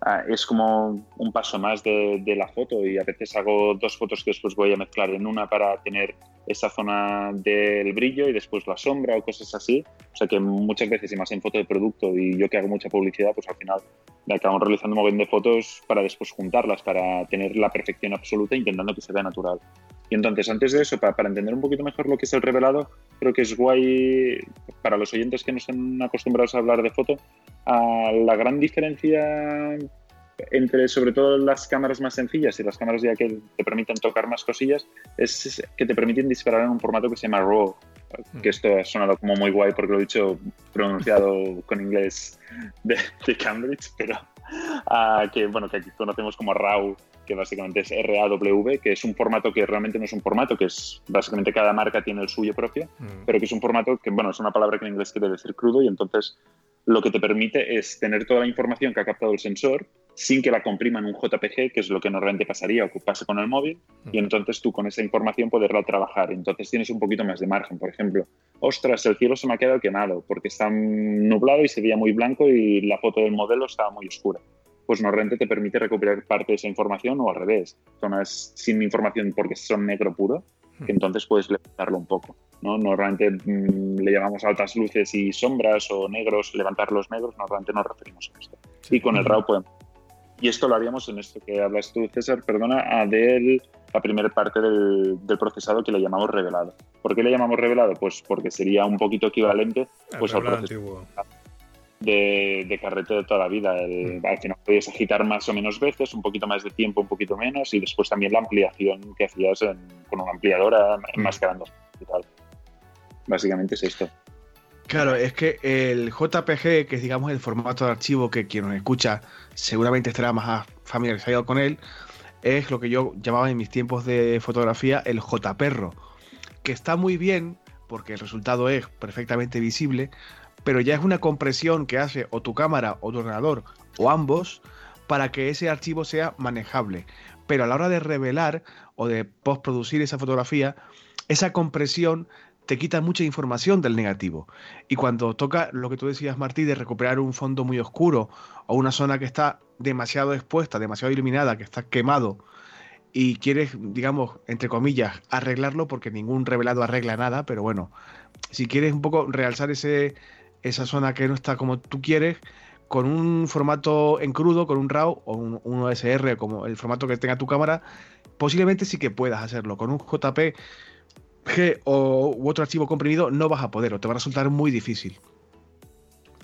Ah, es como un paso más de, la foto y a veces hago dos fotos que después voy a mezclar en una para tener esa zona del brillo y después la sombra o cosas así. O sea que muchas veces, y más en foto de producto y yo que hago mucha publicidad, pues al final me acabo realizando un montón de fotos para después juntarlas, para tener la perfección absoluta intentando que se vea natural. Y entonces, antes de eso, para, para, entender un poquito mejor lo que es el revelado, creo que es guay para los oyentes que no están acostumbrados a hablar de foto, la gran diferencia entre sobre todo las cámaras más sencillas y las cámaras ya que te permiten tocar más cosillas es que te permiten disparar en un formato que se llama RAW mm. que esto ha sonado como muy guay porque lo he dicho pronunciado con inglés de, Cambridge pero uh, que bueno que aquí conocemos como RAW que básicamente es RAW, que es un formato que realmente no es un formato, que es básicamente cada marca tiene el suyo propio, mm. pero que es un formato que, bueno, es una palabra que en inglés quiere decir crudo y entonces lo que te permite es tener toda la información que ha captado el sensor sin que la comprima en un JPG, que es lo que normalmente pasaría o que pase con el móvil, y entonces tú con esa información poderla trabajar. Entonces tienes un poquito más de margen. Por ejemplo, ostras, el cielo se me ha quedado quemado porque está nublado y se veía muy blanco y la foto del modelo estaba muy oscura. Pues normalmente te permite recuperar parte de esa información o al revés, zonas sin información porque son negro puro, que entonces puedes levantarlo un poco. ¿no? Normalmente mm, le llamamos altas luces y sombras o negros, levantar los negros, normalmente nos referimos a esto. Y con el RAW podemos y esto lo haríamos en esto que hablas tú, César, perdona, de la primera parte del, procesado que le llamamos revelado. ¿Por qué le llamamos revelado? Pues porque sería un poquito equivalente pues, al proceso de, de carrete de toda la vida. Mm. Al final podías agitar más o menos veces, un poquito más de tiempo, un poquito menos, y después también la ampliación que hacías con una ampliadora, mm. enmascarando y tal. Básicamente es esto. Claro, es que el JPG, que es digamos el formato de archivo que quien nos escucha seguramente estará más familiarizado con él, es lo que yo llamaba en mis tiempos de fotografía el JPerro, que está muy bien porque el resultado es perfectamente visible, pero ya es una compresión que hace o tu cámara o tu ordenador o ambos para que ese archivo sea manejable. Pero a la hora de revelar o de postproducir esa fotografía, esa compresión te quita mucha información del negativo. Y cuando toca lo que tú decías, Martí, de recuperar un fondo muy oscuro o una zona que está demasiado expuesta, demasiado iluminada, que está quemado, y quieres, digamos, entre comillas, arreglarlo, porque ningún revelado arregla nada, pero bueno, si quieres un poco realzar ese, esa zona que no está como tú quieres, con un formato en crudo, con un RAW o un, un OSR, como el formato que tenga tu cámara, posiblemente sí que puedas hacerlo. Con un JP G o u otro archivo comprimido no vas a poder o te va a resultar muy difícil.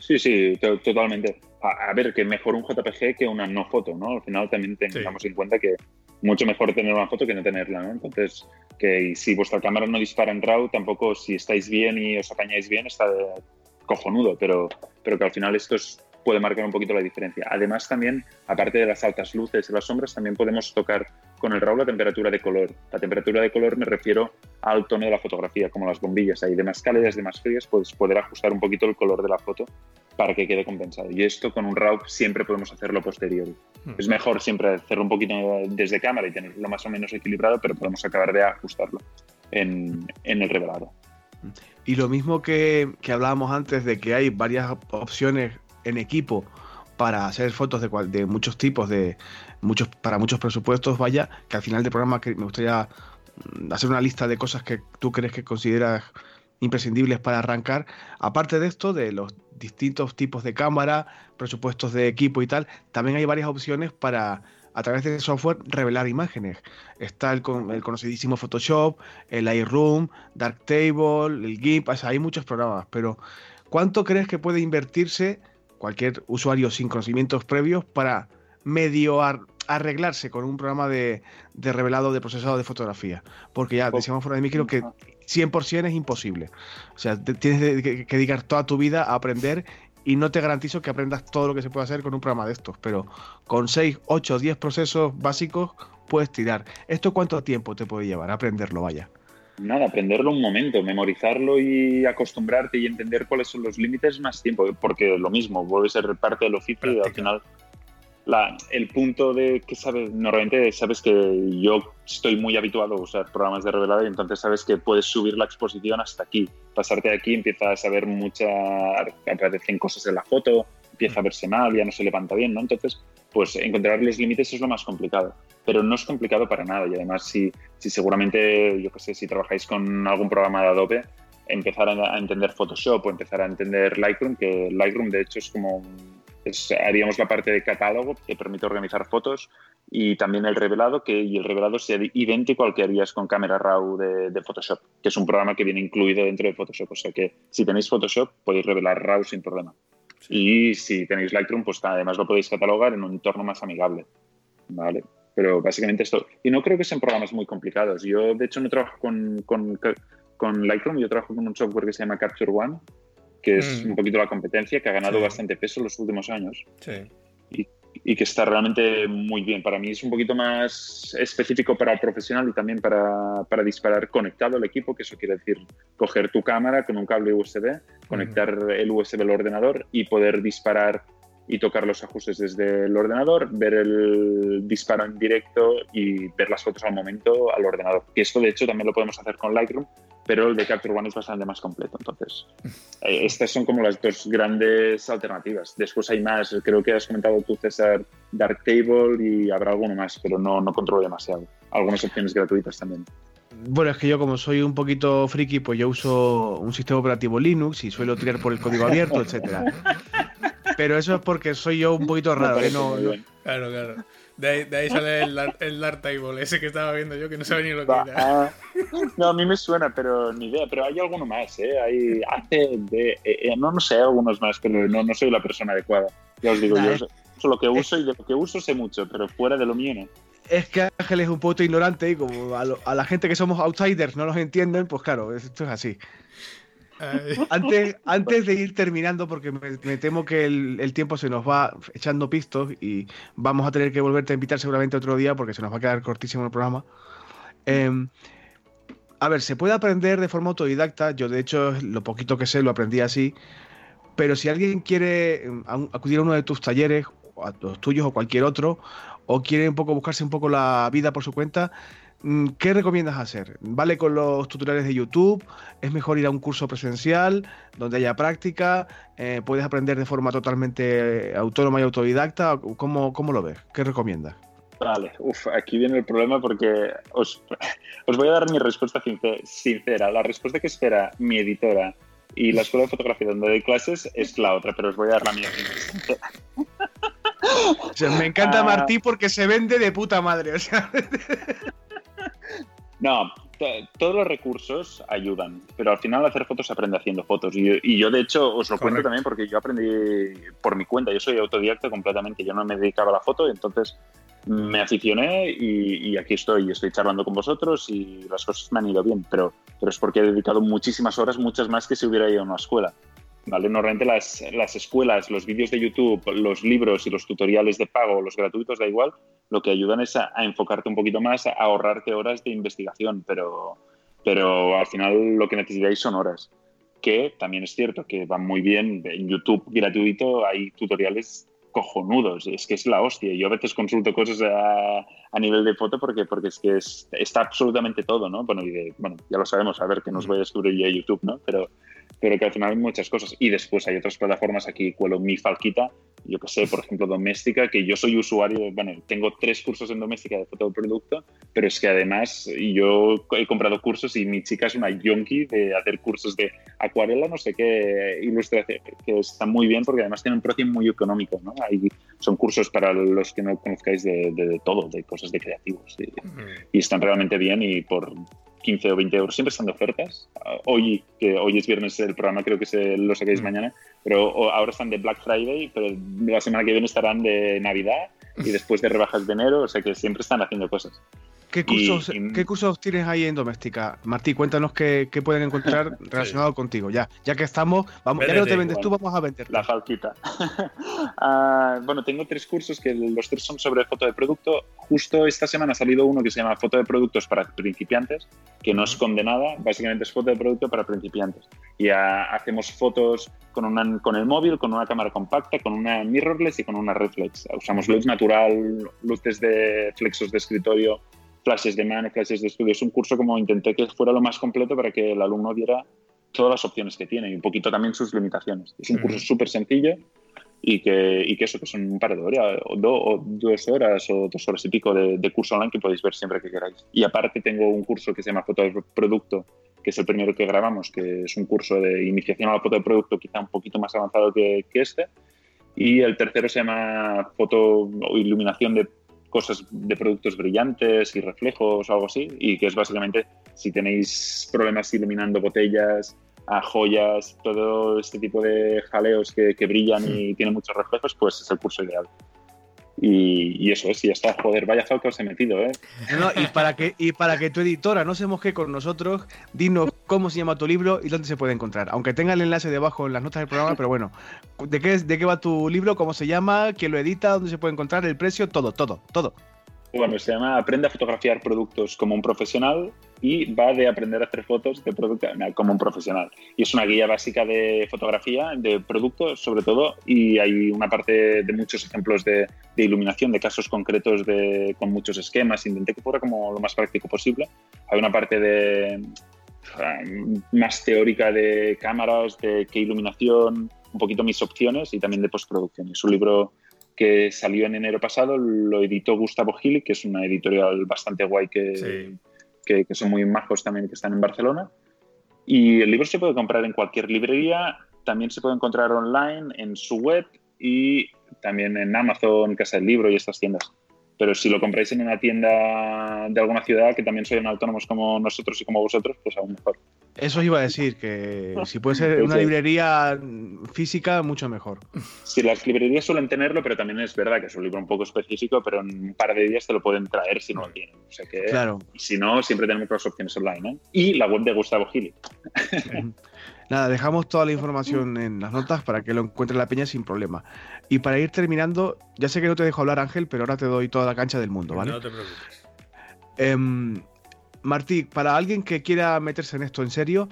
Sí, sí, totalmente. A, ver, que mejor un JPG que una no foto, ¿no? Al final también tengamos en cuenta que mucho mejor tener una foto que no tenerla, ¿no? Entonces, que si vuestra cámara no dispara en RAW, tampoco si estáis bien y os apañáis bien está cojonudo, pero, pero que al final esto puede marcar un poquito la diferencia. Además, también, aparte de las altas luces y las sombras, también podemos tocar con el RAW la temperatura de color. La temperatura de color me refiero al tono de la fotografía, como las bombillas. Hay de más cálidas, de más frías, puedes poder ajustar un poquito el color de la foto para que quede compensado. Y esto con un RAW siempre podemos hacerlo posterior. Hmm. Es mejor siempre hacerlo un poquito desde cámara y tenerlo más o menos equilibrado, pero podemos acabar de ajustarlo en, el revelado. Y lo mismo que, que hablábamos antes de que hay varias opciones en equipo para hacer fotos de, de muchos tipos, de muchos para muchos presupuestos, vaya, que al final del programa me gustaría mm, hacer una lista de cosas que tú crees que consideras imprescindibles para arrancar. Aparte de esto, de los distintos tipos de cámara, presupuestos de equipo y tal, también hay varias opciones para a través de software revelar imágenes. Está el, el conocidísimo Photoshop, el Lightroom, Darktable, el GIMP, hay muchos programas, pero ¿cuánto crees que puede invertirse cualquier usuario sin conocimientos previos para medio arreglarse con un programa de, revelado de procesado de fotografía. Porque ya decíamos fuera de micro que 100% es imposible. O sea, tienes que, dedicar toda tu vida a aprender y no te garantizo que aprendas todo lo que se puede hacer con un programa de estos, pero con 6, 8, 10 procesos básicos puedes tirar. ¿Esto cuánto tiempo te puede llevar? Aprenderlo, vaya. Nada, aprenderlo un momento, memorizarlo y acostumbrarte y entender cuáles son los límites más tiempo, porque lo mismo, vuelve a ser parte del oficio y al final la, el punto de que sabes, normalmente sabes que yo estoy muy habituado a usar programas de revelado y entonces sabes que puedes subir la exposición hasta aquí. Pasarte de aquí empiezas a ver mucha, aparecen cosas en la foto, empieza a verse mal, ya no se levanta bien, ¿no? Entonces, pues encontrar los límites es lo más complicado, pero no es complicado para nada y además si, si seguramente, yo qué sé, si trabajáis con algún programa de Adobe, empezar a, entender Photoshop o empezar a entender Lightroom, que Lightroom de hecho es como haríamos la parte de catálogo que permite organizar fotos y también el revelado, que y el revelado sea idéntico al que harías con Camera Raw de, Photoshop, que es un programa que viene incluido dentro de Photoshop. O sea que si tenéis Photoshop podéis revelar Raw sin problema. Y si tenéis Lightroom, pues además lo podéis catalogar en un entorno más amigable. ¿Vale? Pero básicamente esto. Y no creo que sean programas muy complicados. Yo, de hecho, no trabajo con, con, con Lightroom, yo trabajo con un software que se llama Capture One, que es mm. un poquito la competencia, que ha ganado bastante peso en los últimos años. Y, y, que está realmente muy bien. Para mí es un poquito más específico para el profesional y también para, para disparar conectado al equipo, que eso quiere decir coger tu cámara con un cable USB, conectar el USB al ordenador y poder disparar y tocar los ajustes desde el ordenador, ver el disparo en directo y ver las fotos al momento al ordenador. Y esto de hecho también lo podemos hacer con Lightroom, pero el de Capture One es bastante más completo. Entonces, eh, estas son como las dos grandes alternativas. Después hay más, creo que has comentado tú, César, Darktable y habrá alguno más, pero no, no controlo demasiado. Algunas opciones gratuitas también. Bueno, es que yo como soy un poquito friki, pues yo uso un sistema operativo Linux y suelo tirar por el código abierto, etcétera. Pero eso es porque soy yo un poquito raro. ¿eh? No, no, Claro, claro. De ahí, de ahí sale el, el Dark Table, ese que estaba viendo yo, que no sabía ni lo que era. ah, no, a mí me suena, pero ni idea. Pero hay alguno más, ¿eh? Hay ACD, eh, eh, no, no sé, algunos más, pero no, no soy la persona adecuada. Ya os digo, Nah, yo es- eso lo que uso y de lo que uso sé mucho, pero fuera de lo mío no. Es que Ángel es un poquito ignorante y como a, lo- a la gente que somos outsiders no nos entienden, pues claro, esto es así. Antes, antes de ir terminando, porque me, temo que el, tiempo se nos va echando pistos y vamos a tener que volverte a invitar seguramente otro día porque se nos va a quedar cortísimo el programa. Em, a ver, se puede aprender de forma autodidacta. Yo, de hecho, lo poquito que sé lo aprendí así. Pero si alguien quiere em, acudir a uno de tus talleres, a los tuyos o cualquier otro, o quiere un poco buscarse un poco la vida por su cuenta, ¿qué recomiendas hacer? ¿Vale con los tutoriales de YouTube? ¿Es mejor ir a un curso presencial donde haya práctica? Eh, ¿Puedes aprender de forma totalmente eh, autónoma y autodidacta? ¿Cómo, cómo lo ves? ¿Qué recomiendas? Vale, uf, aquí viene el problema porque os, os voy a dar mi respuesta since- sincera. La respuesta que espera mi editora y la escuela de fotografía donde doy clases es la otra, pero os voy a dar la mía sincera. O sea, me encanta Ah. Martí porque se vende de puta madre. O sea, No, todos los recursos ayudan, pero al final hacer fotos se aprende haciendo fotos. Y, y yo, de hecho, os lo cuento Correcto. también porque yo aprendí por mi cuenta. Yo soy autodidacta completamente. Yo no me dedicaba a la foto, entonces me aficioné y, y aquí estoy. Estoy charlando con vosotros y las cosas me han ido bien, pero, pero es porque he dedicado muchísimas horas, muchas más que si hubiera ido a una escuela. ¿Vale? Normalmente las, las escuelas, los vídeos de YouTube, los libros y los tutoriales de pago, los gratuitos, da igual, lo que ayudan es a, a enfocarte un poquito más, a ahorrarte horas de investigación, pero, pero al final lo que necesitáis son horas. Que también es cierto que van muy bien. En YouTube gratuito hay tutoriales cojonudos, es que es la hostia. Yo a veces consulto cosas a, a nivel de foto porque, porque es que es- está absolutamente todo, ¿no? Bueno, y de- bueno, ya lo sabemos, a ver, que nos voy a descubrir yo a YouTube, ¿no? Pero, pero que al final hay muchas cosas. Y después hay otras plataformas, aquí cuelo mi falquita, yo que sé, por ejemplo, doméstica, que yo soy usuario, bueno, tengo tres cursos en doméstica de fotoproducto, pero es que además yo he comprado cursos y mi chica es una yonki de hacer cursos de acuarela, no sé qué, ilustración, que está muy bien porque además tiene un precio muy económico, ¿no? Hay, son cursos para los que no conozcáis de, de- de todo, de cosas de creativos. Y, y están realmente bien y por 15 o 20 euros siempre están de ofertas. Ah, Hoy, que hoy es viernes el programa, creo que se lo saquéis Mm. mañana, pero ahora están de Black Friday, pero la semana que viene estarán de Navidad y después de rebajas de enero, o sea que siempre están haciendo cosas. ¿Qué cursos, y- ¿Qué cursos tienes ahí en doméstica? Martí, cuéntanos qué, qué pueden encontrar relacionado contigo. Ya, ya que estamos, vamos, ya no te vendes tú, igual. vamos a venderte. La falquita. Ah, bueno, tengo tres cursos que los tres son sobre foto de producto. Justo esta semana ha salido uno que se llama Foto de productos para principiantes, que no es condenada, básicamente es foto de producto para principiantes. Y hacemos fotos con, una, con el móvil, con una cámara compacta, con una mirrorless y con una reflex. Usamos luz natural, luces de flexos de escritorio, flashes de mano, flashes de estudio. Es un curso como intenté que fuera lo más completo para que el alumno viera todas las opciones que tiene y un poquito también sus limitaciones. Es un curso súper sencillo y que, y que eso, que son un par de horas, o, do- o dos horas o dos horas y pico de, de curso online que podéis ver siempre que queráis. Y aparte tengo un curso que se llama Foto de Producto, que es el primero que grabamos, que es un curso de iniciación a la foto de producto quizá un poquito más avanzado que, que este. Y el tercero se llama Foto o Iluminación de cosas de productos brillantes y reflejos o algo así, y que es básicamente si tenéis problemas iluminando botellas, a joyas, todo este tipo de jaleos que, que brillan y tienen muchos reflejos, pues es el curso ideal. Y, y eso es, y ya está. Joder, vaya falta os he metido, ¿eh? No, y, para que, y para que tu editora no se mosque con nosotros, dinos cómo se llama tu libro y dónde se puede encontrar. Aunque tenga el enlace debajo en las notas del programa, pero bueno, ¿de qué, ¿de qué va tu libro? ¿Cómo se llama? ¿Quién lo edita? ¿Dónde se puede encontrar? ¿El precio? Todo, todo, todo. Bueno, se llama Aprende a fotografiar productos como un profesional y va de aprender a hacer fotos de producto como un profesional. Y es una guía básica de fotografía, de productos sobre todo, y hay una parte de muchos ejemplos de, iluminación, de casos concretos de, con muchos esquemas. Intenté que fuera como lo más práctico posible. Hay una parte de más teórica de cámaras, de qué iluminación, un poquito mis opciones y también de postproducción. Es un libro que salió en enero pasado, lo editó Gustavo Gili, que es una editorial bastante guay que, que, son muy majos también, que están en Barcelona. Y el libro se puede comprar en cualquier librería, también se puede encontrar online en su web y también en Amazon, Casa del Libro y estas tiendas. Pero si lo compráis en una tienda de alguna ciudad, que también son autónomos como nosotros y como vosotros, pues aún mejor. Eso iba a decir, que si puede ser una librería física, mucho mejor. Sí, las librerías suelen tenerlo, pero también es verdad que es un libro un poco específico, pero en un par de días te lo pueden traer si no lo tienen. O sea que, claro. si no, siempre tenemos las opciones online. Y la web de Gustavo Gili. Nada, dejamos toda la información en las notas para que lo encuentre la peña sin problema. Y para ir terminando, ya sé que no te dejo hablar, Ángel, pero ahora te doy toda la cancha del mundo, ¿vale? No te preocupes. Em, Martí, para alguien que quiera meterse en esto en serio,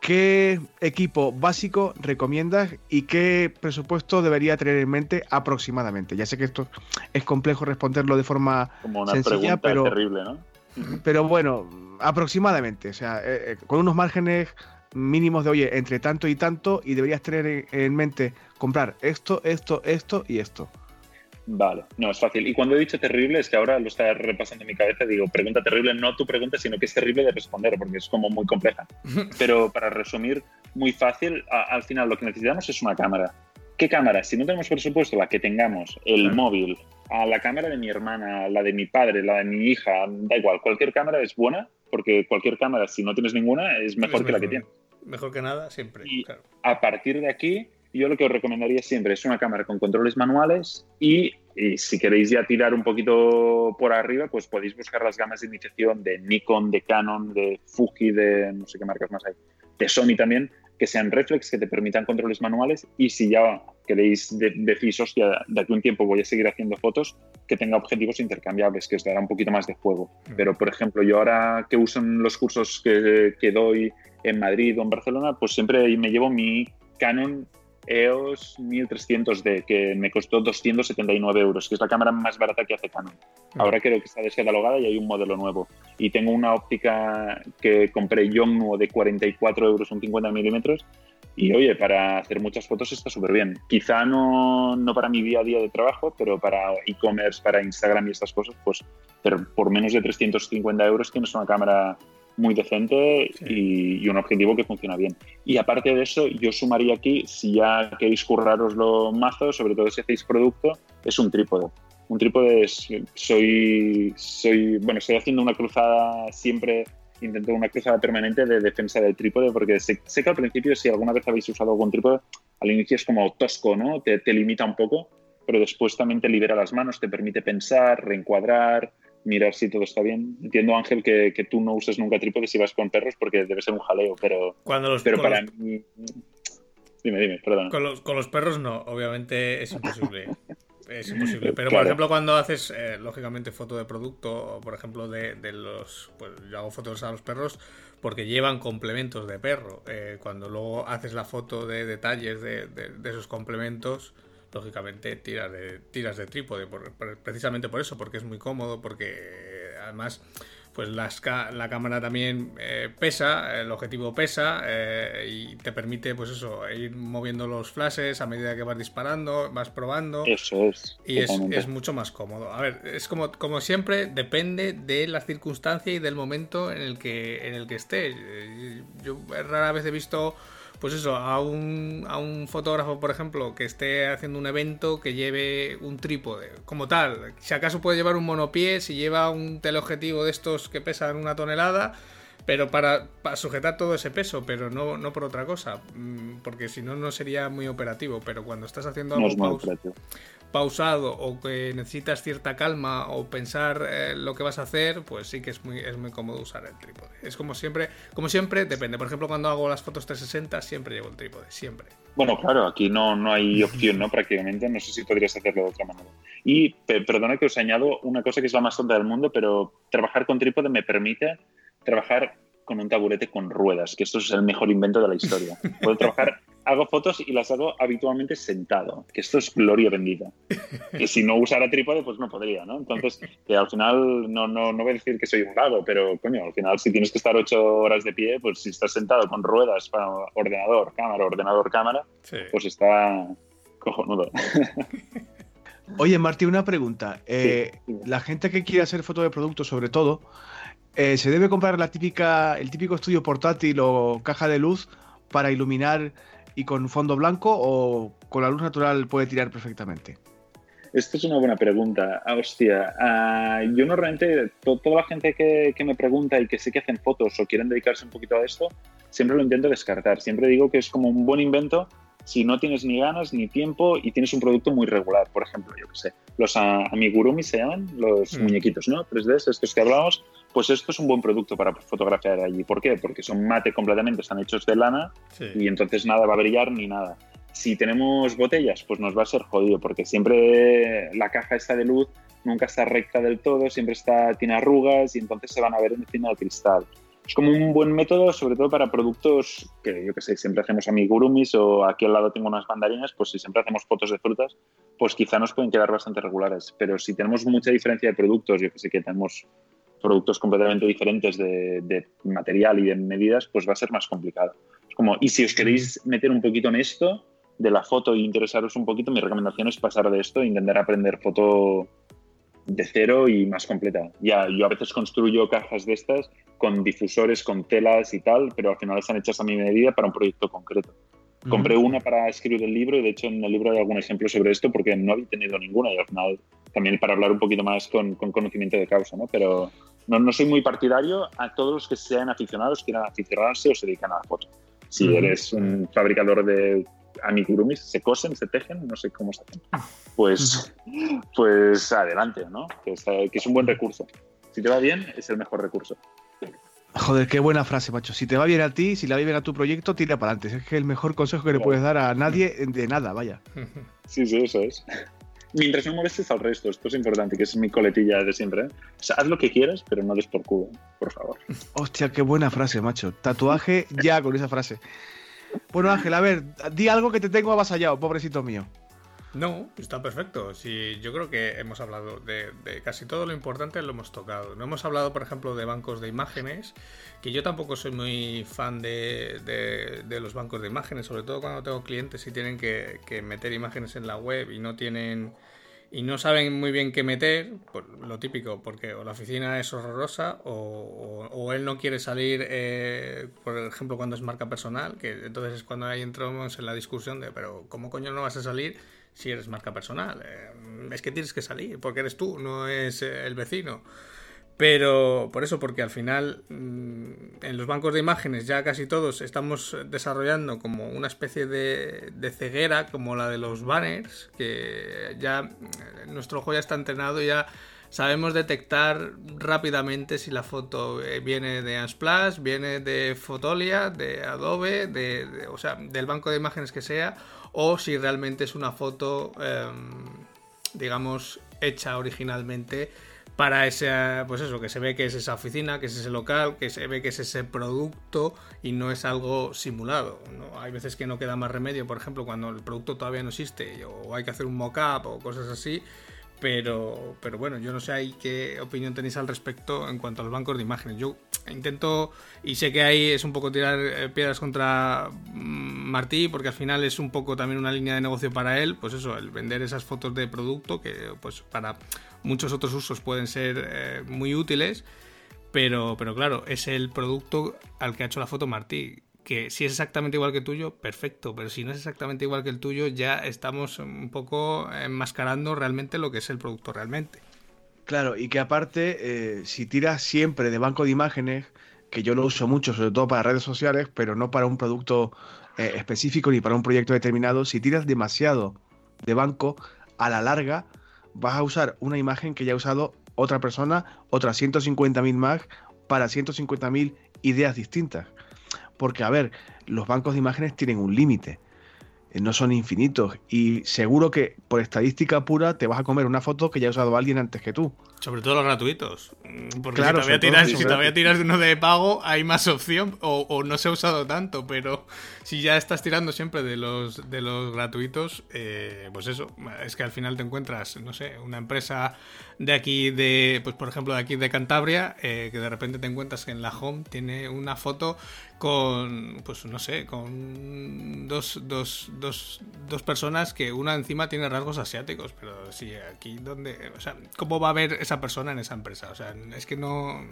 ¿qué equipo básico recomiendas y qué presupuesto debería tener en mente aproximadamente? Ya sé que esto es complejo responderlo de forma Como una sencilla, pero terrible, ¿no? Pero bueno, aproximadamente, o sea, eh, eh, con unos márgenes mínimos de, oye, entre tanto y tanto, y deberías tener en mente comprar esto, esto, esto y esto. Vale, no, es fácil. Y cuando he dicho terrible, es que ahora lo está repasando en mi cabeza, digo, pregunta terrible, no tu pregunta, sino que es terrible de responder, porque es como muy compleja. Pero para resumir, muy fácil, al final lo que necesitamos es una cámara. ¿Qué cámara? Si no tenemos presupuesto, la que tengamos, el móvil, a la cámara de mi hermana, la de mi padre, la de mi hija, da igual, cualquier cámara es buena, porque cualquier cámara, si no tienes ninguna, es mejor que la que tienes mejor que nada, siempre. Y a partir de aquí, yo lo que os recomendaría siempre es una cámara con controles manuales y, si queréis ya tirar un poquito por arriba, pues podéis buscar las gamas de iniciación de Nikon, de Canon, de Fuji, de no sé qué marcas más hay, de Sony también, que sean reflex, que te permitan controles manuales y si ya queréis de, decís, hostia, de aquí un tiempo voy a seguir haciendo fotos, que tenga objetivos intercambiables, que os dará un poquito más de juego. Mm. Pero, por ejemplo, yo ahora que uso en los cursos que, que doy en Madrid o en Barcelona, pues siempre me llevo mi Canon EOS 1300D, que me costó 279 euros, que es la cámara más barata que hace Canon. Ahora creo que está descatalogada y hay un modelo nuevo. Y tengo una óptica que compré Yongnuo de 44 euros, un 50 milímetros. Y oye, para hacer muchas fotos está súper bien. Quizá no, no para mi día a día de trabajo, pero para e-commerce, para Instagram y estas cosas, pues pero por menos de 350 euros tienes una cámara muy decente y, un objetivo que funciona bien. Y aparte de eso, yo sumaría aquí, si ya queréis curraros los mazos, sobre todo si hacéis producto, es un trípode. Un trípode es, soy, soy, bueno, estoy haciendo una cruzada siempre, intento una cruzada permanente de defensa del trípode, porque sé, que al principio, si alguna vez habéis usado algún trípode, al inicio es como tosco, ¿no? Te, te limita un poco, pero después también te libera las manos, te permite pensar, reencuadrar, mirar si todo está bien. Entiendo, Ángel, que, que tú no uses nunca trípode si vas con perros porque debe ser un jaleo, pero, Cuando los, pero para mí... Dime, dime, perdón. Con los, con los perros no, obviamente es imposible. Es imposible. Pero, por ejemplo, cuando haces, eh, lógicamente, foto de producto, o por ejemplo, de, de, los. Pues yo hago fotos a los perros porque llevan complementos de perro. Eh, cuando luego haces la foto de detalles de, de esos complementos, lógicamente tiras de, tiras de trípode, precisamente por eso, porque es muy cómodo, porque además pues la cámara también eh, pesa, el objetivo pesa eh, y te permite pues eso, ir moviendo los flashes a medida que vas disparando, vas probando. Eso es. Y es, mucho más cómodo. A ver, es como, como siempre, depende de la circunstancia y del momento en el que, en el que estés. Yo rara vez he visto pues eso, a un, a un fotógrafo, por ejemplo, que esté haciendo un evento que lleve un trípode, como tal. Si acaso puede llevar un monopié, si lleva un teleobjetivo de estos que pesan una tonelada, pero para, sujetar todo ese peso, pero no, no por otra cosa, mm, porque si no, no sería muy operativo. Pero cuando estás haciendo algo pausado o que necesitas cierta calma o pensar eh, lo que vas a hacer, pues sí que es muy, es muy cómodo usar el trípode. Es como siempre, como siempre, depende. Por ejemplo, cuando hago las fotos 360, siempre llevo el trípode, siempre. Bueno, claro, aquí no, no hay opción, ¿no? Prácticamente, no sé si podrías hacerlo de otra manera. Y perdona que os añado una cosa que es la más tonta del mundo, pero trabajar con trípode me permite trabajar con un taburete con ruedas, que esto es el mejor invento de la historia. Puedo trabajar, hago fotos y las hago habitualmente sentado, que esto es gloria bendita. Que si no usara trípode, pues no podría, ¿no? Entonces, que al final, no, no, no voy a decir que soy un vago, pero coño, al final si tienes que estar ocho horas de pie, pues si estás sentado con ruedas para ordenador, cámara, ordenador, cámara, pues está cojonudo. Oye, Martín, una pregunta. Eh, la gente que quiere hacer fotos de productos, sobre todo, eh, ¿se debe comprar la típica, el típico estudio portátil o caja de luz para iluminar y con fondo blanco o con la luz natural puede tirar perfectamente? Esta es una buena pregunta. Ah, hostia, ah, yo normalmente, toda la gente que, que, me pregunta y que sé que hacen fotos o quieren dedicarse un poquito a esto, siempre lo intento descartar. Siempre digo que es como un buen invento si no tienes ni ganas ni tiempo y tienes un producto muy regular. Por ejemplo, yo que sé, los amigurumi se llaman, los mm. muñequitos, ¿no? 3D, estos que hablamos, pues esto es un buen producto para fotografiar allí. ¿Por qué? Porque son mate completamente, están hechos de lana y entonces nada va a brillar ni nada. Si tenemos botellas, pues nos va a ser jodido porque siempre la caja está de luz nunca está recta del todo, siempre está, tiene arrugas y entonces se van a ver encima del cristal es como un buen método, sobre todo para productos que yo que sé, siempre hacemos amigurumis o aquí al lado tengo unas mandarinas, pues si siempre hacemos fotos de frutas, pues quizá nos pueden quedar bastante regulares. Pero si tenemos mucha diferencia de productos, yo que sé que tenemos productos completamente diferentes de, material y de medidas, pues va a ser más complicado. Es como, y si os queréis meter un poquito en esto de la foto e interesaros un poquito, mi recomendación es pasar de esto e intentar aprender foto de cero y más completa. Ya, yo a veces construyo cajas de estas con difusores, con telas y tal, pero al final están hechas a mi medida para un proyecto concreto. Compré una para escribir el libro y de hecho en el libro hay algún ejemplo sobre esto porque no había tenido ninguna y al final también para hablar un poquito más con, con conocimiento de causa, ¿no? Pero no, no, soy muy partidario a todos los que sean aficionados, quieran aficionarse o se dedican a la foto. Si eres un fabricador de amigurumis, se cosen, se tejen, no sé cómo se hacen. Pues, pues adelante, ¿no? Que es, un buen recurso. Si te va bien, es el mejor recurso. Joder, qué buena frase, macho. Si te va bien a ti, si le va bien a tu proyecto, tira para adelante. Es que el mejor consejo que le puedes dar a nadie de nada, vaya. Sí, sí, eso es. Mientras no molestes al resto, esto es importante, que es mi coletilla de siempre. ¿eh? O sea, haz lo que quieras, pero no des por culo, por favor. Hostia, qué buena frase, macho. Tatuaje ya con esa frase. Bueno, Ángel, a ver, di algo que te tengo avasallado, pobrecito mío. No, está perfecto. Sí, yo creo que hemos hablado de, casi todo lo importante, lo hemos tocado. No hemos hablado, por ejemplo, de bancos de imágenes, que yo tampoco soy muy fan de, los bancos de imágenes, sobre todo cuando tengo clientes y tienen que meter imágenes en la web y no tienen y no saben muy bien qué meter, por lo típico, porque o la oficina es horrorosa o, él no quiere salir, eh, por ejemplo, cuando es marca personal, que entonces es cuando ahí entramos en la discusión de, pero ¿cómo coño no vas a salir si eres marca personal? Eh, es que tienes que salir, porque eres tú, no es el vecino. Pero por eso, porque al final mm, en los bancos de imágenes ya casi todos estamos desarrollando como una especie de, ceguera como la de los banners, que ya mm, nuestro ojo ya está entrenado ya sabemos detectar rápidamente si la foto eh, viene de Unsplash, viene de Fotolia, de Adobe, de, o sea, del banco de imágenes que sea, o si realmente es una foto, em, digamos, hecha originalmente para ese, pues eso, que se ve que es esa oficina, que es ese local, que se ve que es ese producto y no es algo simulado. Hay veces que no queda más remedio, por ejemplo, cuando el producto todavía no existe o hay que hacer un mock-up o cosas así. Pero, pero bueno, yo no sé ahí qué opinión tenéis al respecto en cuanto a los bancos de imágenes. Yo intento, y sé que ahí es un poco tirar eh, piedras contra mm, Martí, porque al final es un poco también una línea de negocio para él, pues eso, el vender esas fotos de producto que pues para muchos otros usos pueden ser eh, muy útiles, pero, pero claro, es el producto al que ha hecho la foto Martí. Que si es exactamente igual que el tuyo, perfecto, pero si no es exactamente igual que el tuyo, ya estamos un poco enmascarando realmente lo que es el producto realmente. Claro, y que aparte, eh, si tiras siempre de banco de imágenes, que yo lo uso mucho, sobre todo para redes sociales, pero no para un producto eh, específico ni para un proyecto determinado, si tiras demasiado de banco, a la larga vas a usar una imagen que ya ha usado otra persona, otras 150.000 más, para 150.000 ideas distintas. Porque, a ver, los bancos de imágenes tienen un límite. no son infinitos. Y seguro que por estadística pura te vas a comer una foto que ya ha usado alguien antes que tú. Sobre todo los gratuitos. Mm, porque si, todavía tiras, si todavía tiras de uno de pago, hay más opción o, no se ha usado tanto. Pero si ya estás tirando siempre de los, de los gratuitos, eh, pues eso. Es que al final te encuentras, no sé, una empresa de aquí, de pues por ejemplo, de aquí de Cantabria, eh, que de repente te encuentras que en la home tiene una foto con, pues no sé, con dos, dos, dos, dos personas que una encima tiene rasgos asiáticos. Pero sí, aquí donde, o sea, ¿cómo va a haber esa persona en esa empresa. O sea, es que no.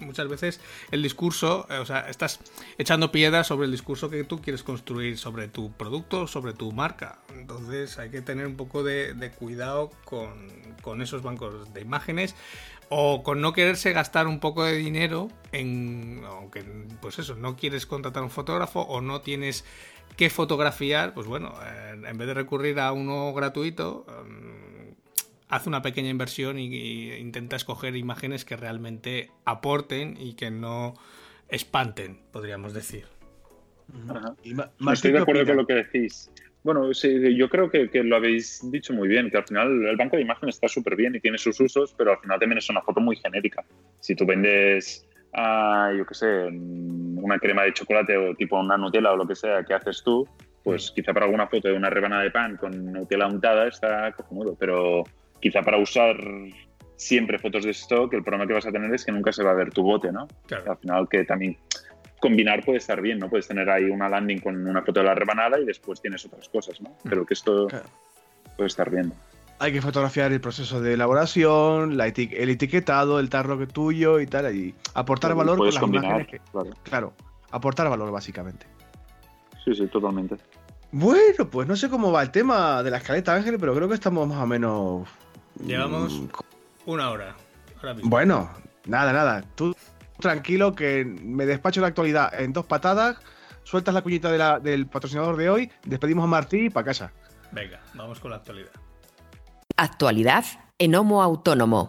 Muchas veces el discurso, eh, o sea, estás echando piedras sobre el discurso que tú quieres construir sobre tu producto, sobre tu marca. Entonces hay que tener un poco de, cuidado con, esos bancos de imágenes o con no quererse gastar un poco de dinero en. Aunque, pues eso, no quieres contratar un fotógrafo o no tienes que fotografiar, pues bueno, eh, en vez de recurrir a uno gratuito. Haz una pequeña inversión y, intenta escoger imágenes que realmente aporten y que no espanten, podríamos decir. Estoy de acuerdo con lo que decís. Bueno, sí, yo creo que, lo habéis dicho muy bien, que al final el banco de imágenes está súper bien y tiene sus usos, pero al final también es una foto muy genérica. Si tú vendes, ah, yo qué sé, una crema de chocolate o tipo una Nutella o lo que sea que haces tú, pues mm. quizá para alguna foto de una rebanada de pan con Nutella untada está cojonudo, pero quizá para usar siempre fotos de stock, el problema que vas a tener es que nunca se va a ver tu bote, ¿no? Al final que también combinar puede estar bien, ¿no? Puedes tener ahí una landing con una foto de la rebanada y después tienes otras cosas, ¿no? Mm. Pero que esto puede estar bien. Hay que fotografiar el proceso de elaboración, la el etiquetado, el tarro que tuyo y tal, y aportar valor con las combinar, claro. claro, aportar valor básicamente. Sí, sí, totalmente. Bueno, pues no sé cómo va el tema de la escaleta, Ángel, pero creo que estamos más o menos Llevamos mm, una hora. Bueno, nada, nada. Tú tranquilo que me despacho la actualidad en dos patadas, sueltas la cuñita del patrocinador de hoy, despedimos a Martí y para casa. Venga, vamos con la actualidad. Actualidad en Homo Autónomo.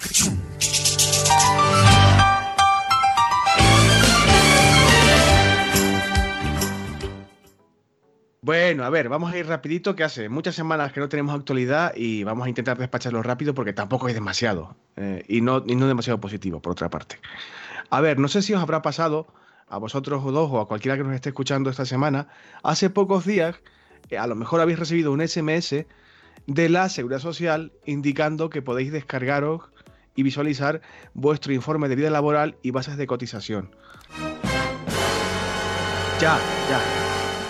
Bueno, a ver, vamos a ir rapidito, que hace muchas semanas que no tenemos actualidad y vamos a intentar despacharlo rápido porque tampoco hay demasiado eh, y, no, no demasiado positivo, por otra parte. A ver, no sé si os habrá pasado a vosotros dos o a cualquiera que nos esté escuchando esta semana, hace pocos días eh, a lo mejor habéis recibido un SMS de la Seguridad Social indicando que podéis descargaros y visualizar vuestro informe de vida laboral y bases de cotización. Ya, ya,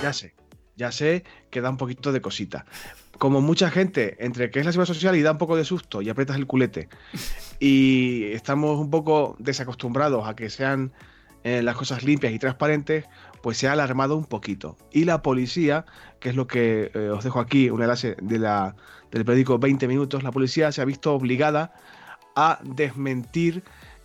ya sé ya sé que da un poquito de cosita. Como mucha gente, entre que es la seguridad social y da un poco de susto y aprietas el culete, y estamos un poco desacostumbrados a que sean eh, las cosas limpias y transparentes, pues se ha alarmado un poquito. Y la policía, que es lo que eh, os dejo aquí, un enlace de la, del periódico 20 minutos, la policía se ha visto obligada a desmentir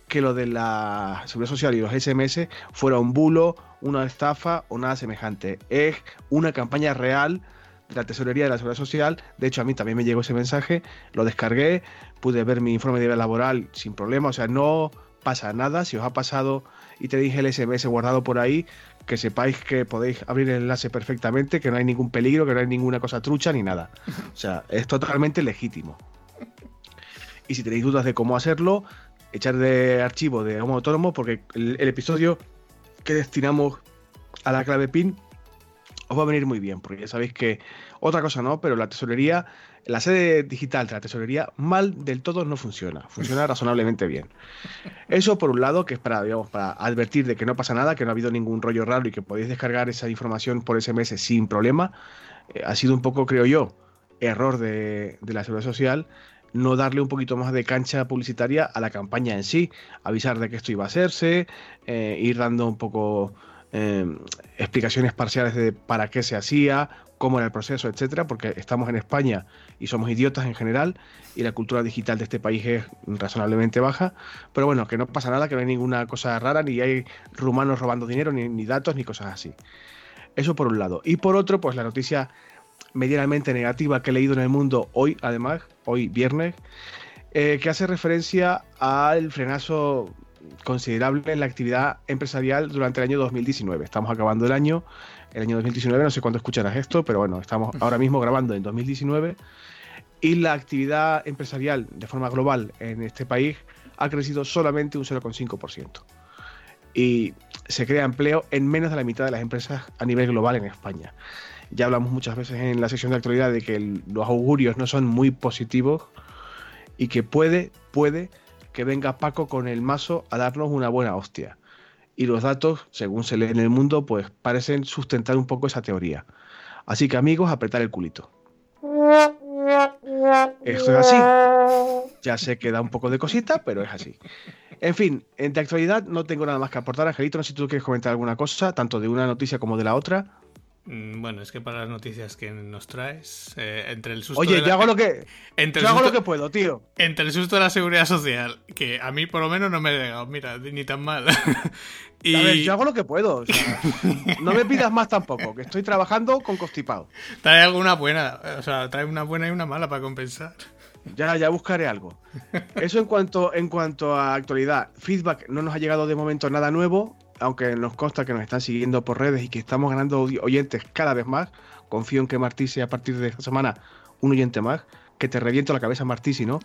que lo de la seguridad social y los SMS fuera un bulo, una estafa o nada semejante. Es una campaña real de la tesorería de la seguridad social. De hecho, a mí también me llegó ese mensaje, lo descargué, pude ver mi informe de vida laboral sin problema. O sea, no pasa nada. Si os ha pasado y te dije el SMS guardado por ahí, que sepáis que podéis abrir el enlace perfectamente, que no hay ningún peligro, que no hay ninguna cosa trucha ni nada. O sea, es totalmente legítimo. Y si tenéis dudas de cómo hacerlo, echar de archivo de Homo Autónomo, porque el, episodio que destinamos a la clave PIN os va a venir muy bien, porque ya sabéis que otra cosa no, pero la tesorería, la sede digital de la tesorería mal del todo no funciona, funciona razonablemente bien. Eso por un lado, que es para, digamos, para advertir de que no pasa nada, que no ha habido ningún rollo raro y que podéis descargar esa información por SMS sin problema. Eh, ha sido un poco, creo yo, error de, de la seguridad social no darle un poquito más de cancha publicitaria a la campaña en sí, avisar de que esto iba a hacerse, eh, ir dando un poco eh, explicaciones parciales de para qué se hacía, cómo era el proceso, etcétera, porque estamos en España y somos idiotas en general y la cultura digital de este país es razonablemente baja, pero bueno, que no pasa nada, que no hay ninguna cosa rara, ni hay rumanos robando dinero, ni, ni datos, ni cosas así. Eso por un lado. Y por otro, pues la noticia medianamente negativa que he leído en el mundo hoy, además, hoy viernes, eh, que hace referencia al frenazo considerable en la actividad empresarial durante el año 2019. Estamos acabando el año, el año 2019, no sé cuándo escucharás esto, pero bueno, estamos ahora mismo grabando en 2019 y la actividad empresarial de forma global en este país ha crecido solamente un 0,5%. Y se crea empleo en menos de la mitad de las empresas a nivel global en España. Ya hablamos muchas veces en la sesión de actualidad de que los augurios no son muy positivos y que puede, puede que venga Paco con el mazo a darnos una buena hostia. Y los datos, según se lee en el mundo, pues parecen sustentar un poco esa teoría. Así que amigos, apretar el culito. Esto es así. Ya sé que da un poco de cosita, pero es así. En fin, en de actualidad no tengo nada más que aportar. Angelito, no sé si tú quieres comentar alguna cosa, tanto de una noticia como de la otra. Mm, bueno, es que para las noticias que nos traes, eh, entre el susto. Oye, de yo hago lo que. Entre yo hago lo que puedo, tío. Entre el susto de la seguridad social, que a mí por lo menos no me ha llegado, mira, ni tan mal. y A ver, yo hago lo que puedo. o sea, no me pidas más tampoco, que estoy trabajando con constipado. trae alguna buena, o sea, trae una buena y una mala para compensar. Ya, ya buscaré algo. Eso en cuanto, en cuanto a actualidad. Feedback, no nos ha llegado de momento nada nuevo, aunque nos consta que nos están siguiendo por redes y que estamos ganando oyentes cada vez más. Confío en que Martí sea a partir de esta semana un oyente más. Que te reviento la cabeza, Martí, si no.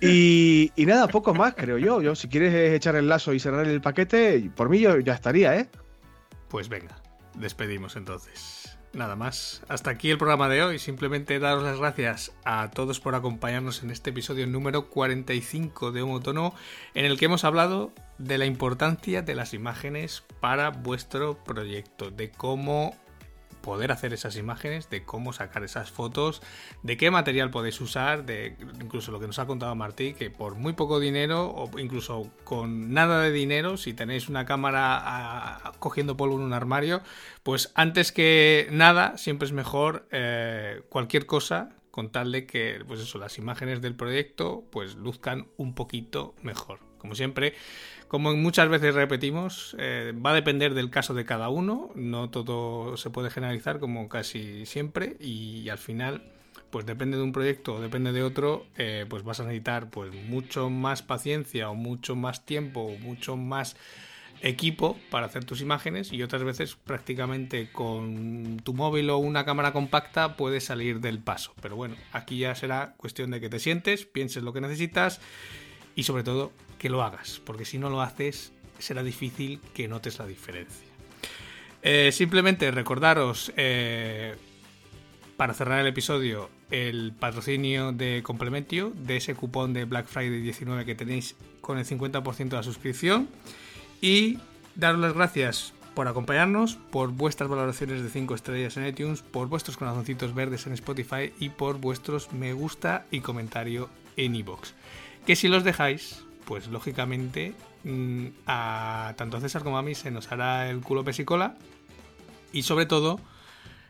Y, y nada, poco más, creo yo. Yo, si quieres echar el lazo y cerrar el paquete, por mí yo ya estaría, ¿eh? Pues venga, despedimos entonces. Nada más. Hasta aquí el programa de hoy. Simplemente daros las gracias a todos por acompañarnos en este episodio número 45 de Homo Tono, en el que hemos hablado de la importancia de las imágenes para vuestro proyecto, de cómo poder hacer esas imágenes, de cómo sacar esas fotos, de qué material podéis usar, de incluso lo que nos ha contado Martí, que por muy poco dinero o incluso con nada de dinero, si tenéis una cámara ah, cogiendo polvo en un armario, pues antes que nada siempre es mejor eh, cualquier cosa con tal de que pues eso, las imágenes del proyecto pues luzcan un poquito mejor. Como siempre, como muchas veces repetimos, eh, va a depender del caso de cada uno, no todo se puede generalizar como casi siempre. Y, al final pues depende de un proyecto o depende de otro, eh, pues vas a necesitar pues mucho más paciencia o mucho más tiempo o mucho más equipo para hacer tus imágenes. Y otras veces prácticamente con tu móvil o una cámara compacta puedes salir del paso. Pero bueno, aquí ya será cuestión de que te sientes, pienses lo que necesitas y sobre todo que lo hagas, porque si no lo haces será difícil que notes la diferencia. Eh, simplemente recordaros, eh, para cerrar el episodio, el patrocinio de Complementio, de ese cupón de Black Friday 19 que tenéis con el 50% de la suscripción. Y daros las gracias por acompañarnos, por vuestras valoraciones de 5 estrellas en iTunes, por vuestros corazoncitos verdes en Spotify y por vuestros me gusta y comentario en iVoox. Que si los dejáis, pues lógicamente mm, a tanto a César como a mí se nos hará el culo pesicola y sobre todo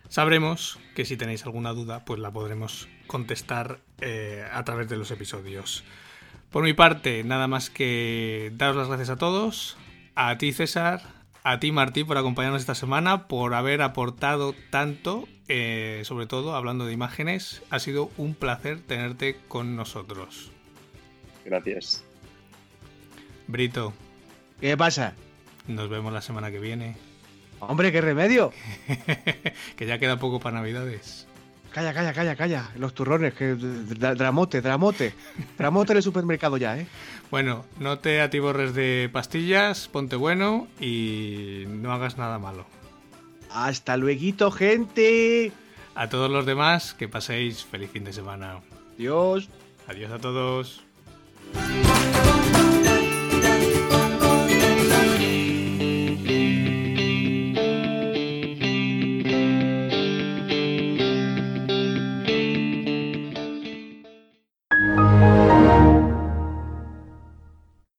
sabremos que si tenéis alguna duda pues la podremos contestar eh, a través de los episodios. Por mi parte, nada más que daros las gracias a todos, a ti César, a ti Martí por acompañarnos esta semana, por haber aportado tanto, eh, sobre todo hablando de imágenes. Ha sido un placer tenerte con nosotros. Gracias. Brito, ¿Qué pasa? nos vemos la semana que viene. Hombre, qué remedio. que ya queda poco para Navidades. Calla, calla, calla, calla. Los turrones, que dra- dramote, dramote. Dramote en el supermercado ya, ¿eh? Bueno, no te atiborres de pastillas, ponte bueno y no hagas nada malo. Hasta luego, gente. A todos los demás, que paséis feliz fin de semana. Dios. Adiós a todos.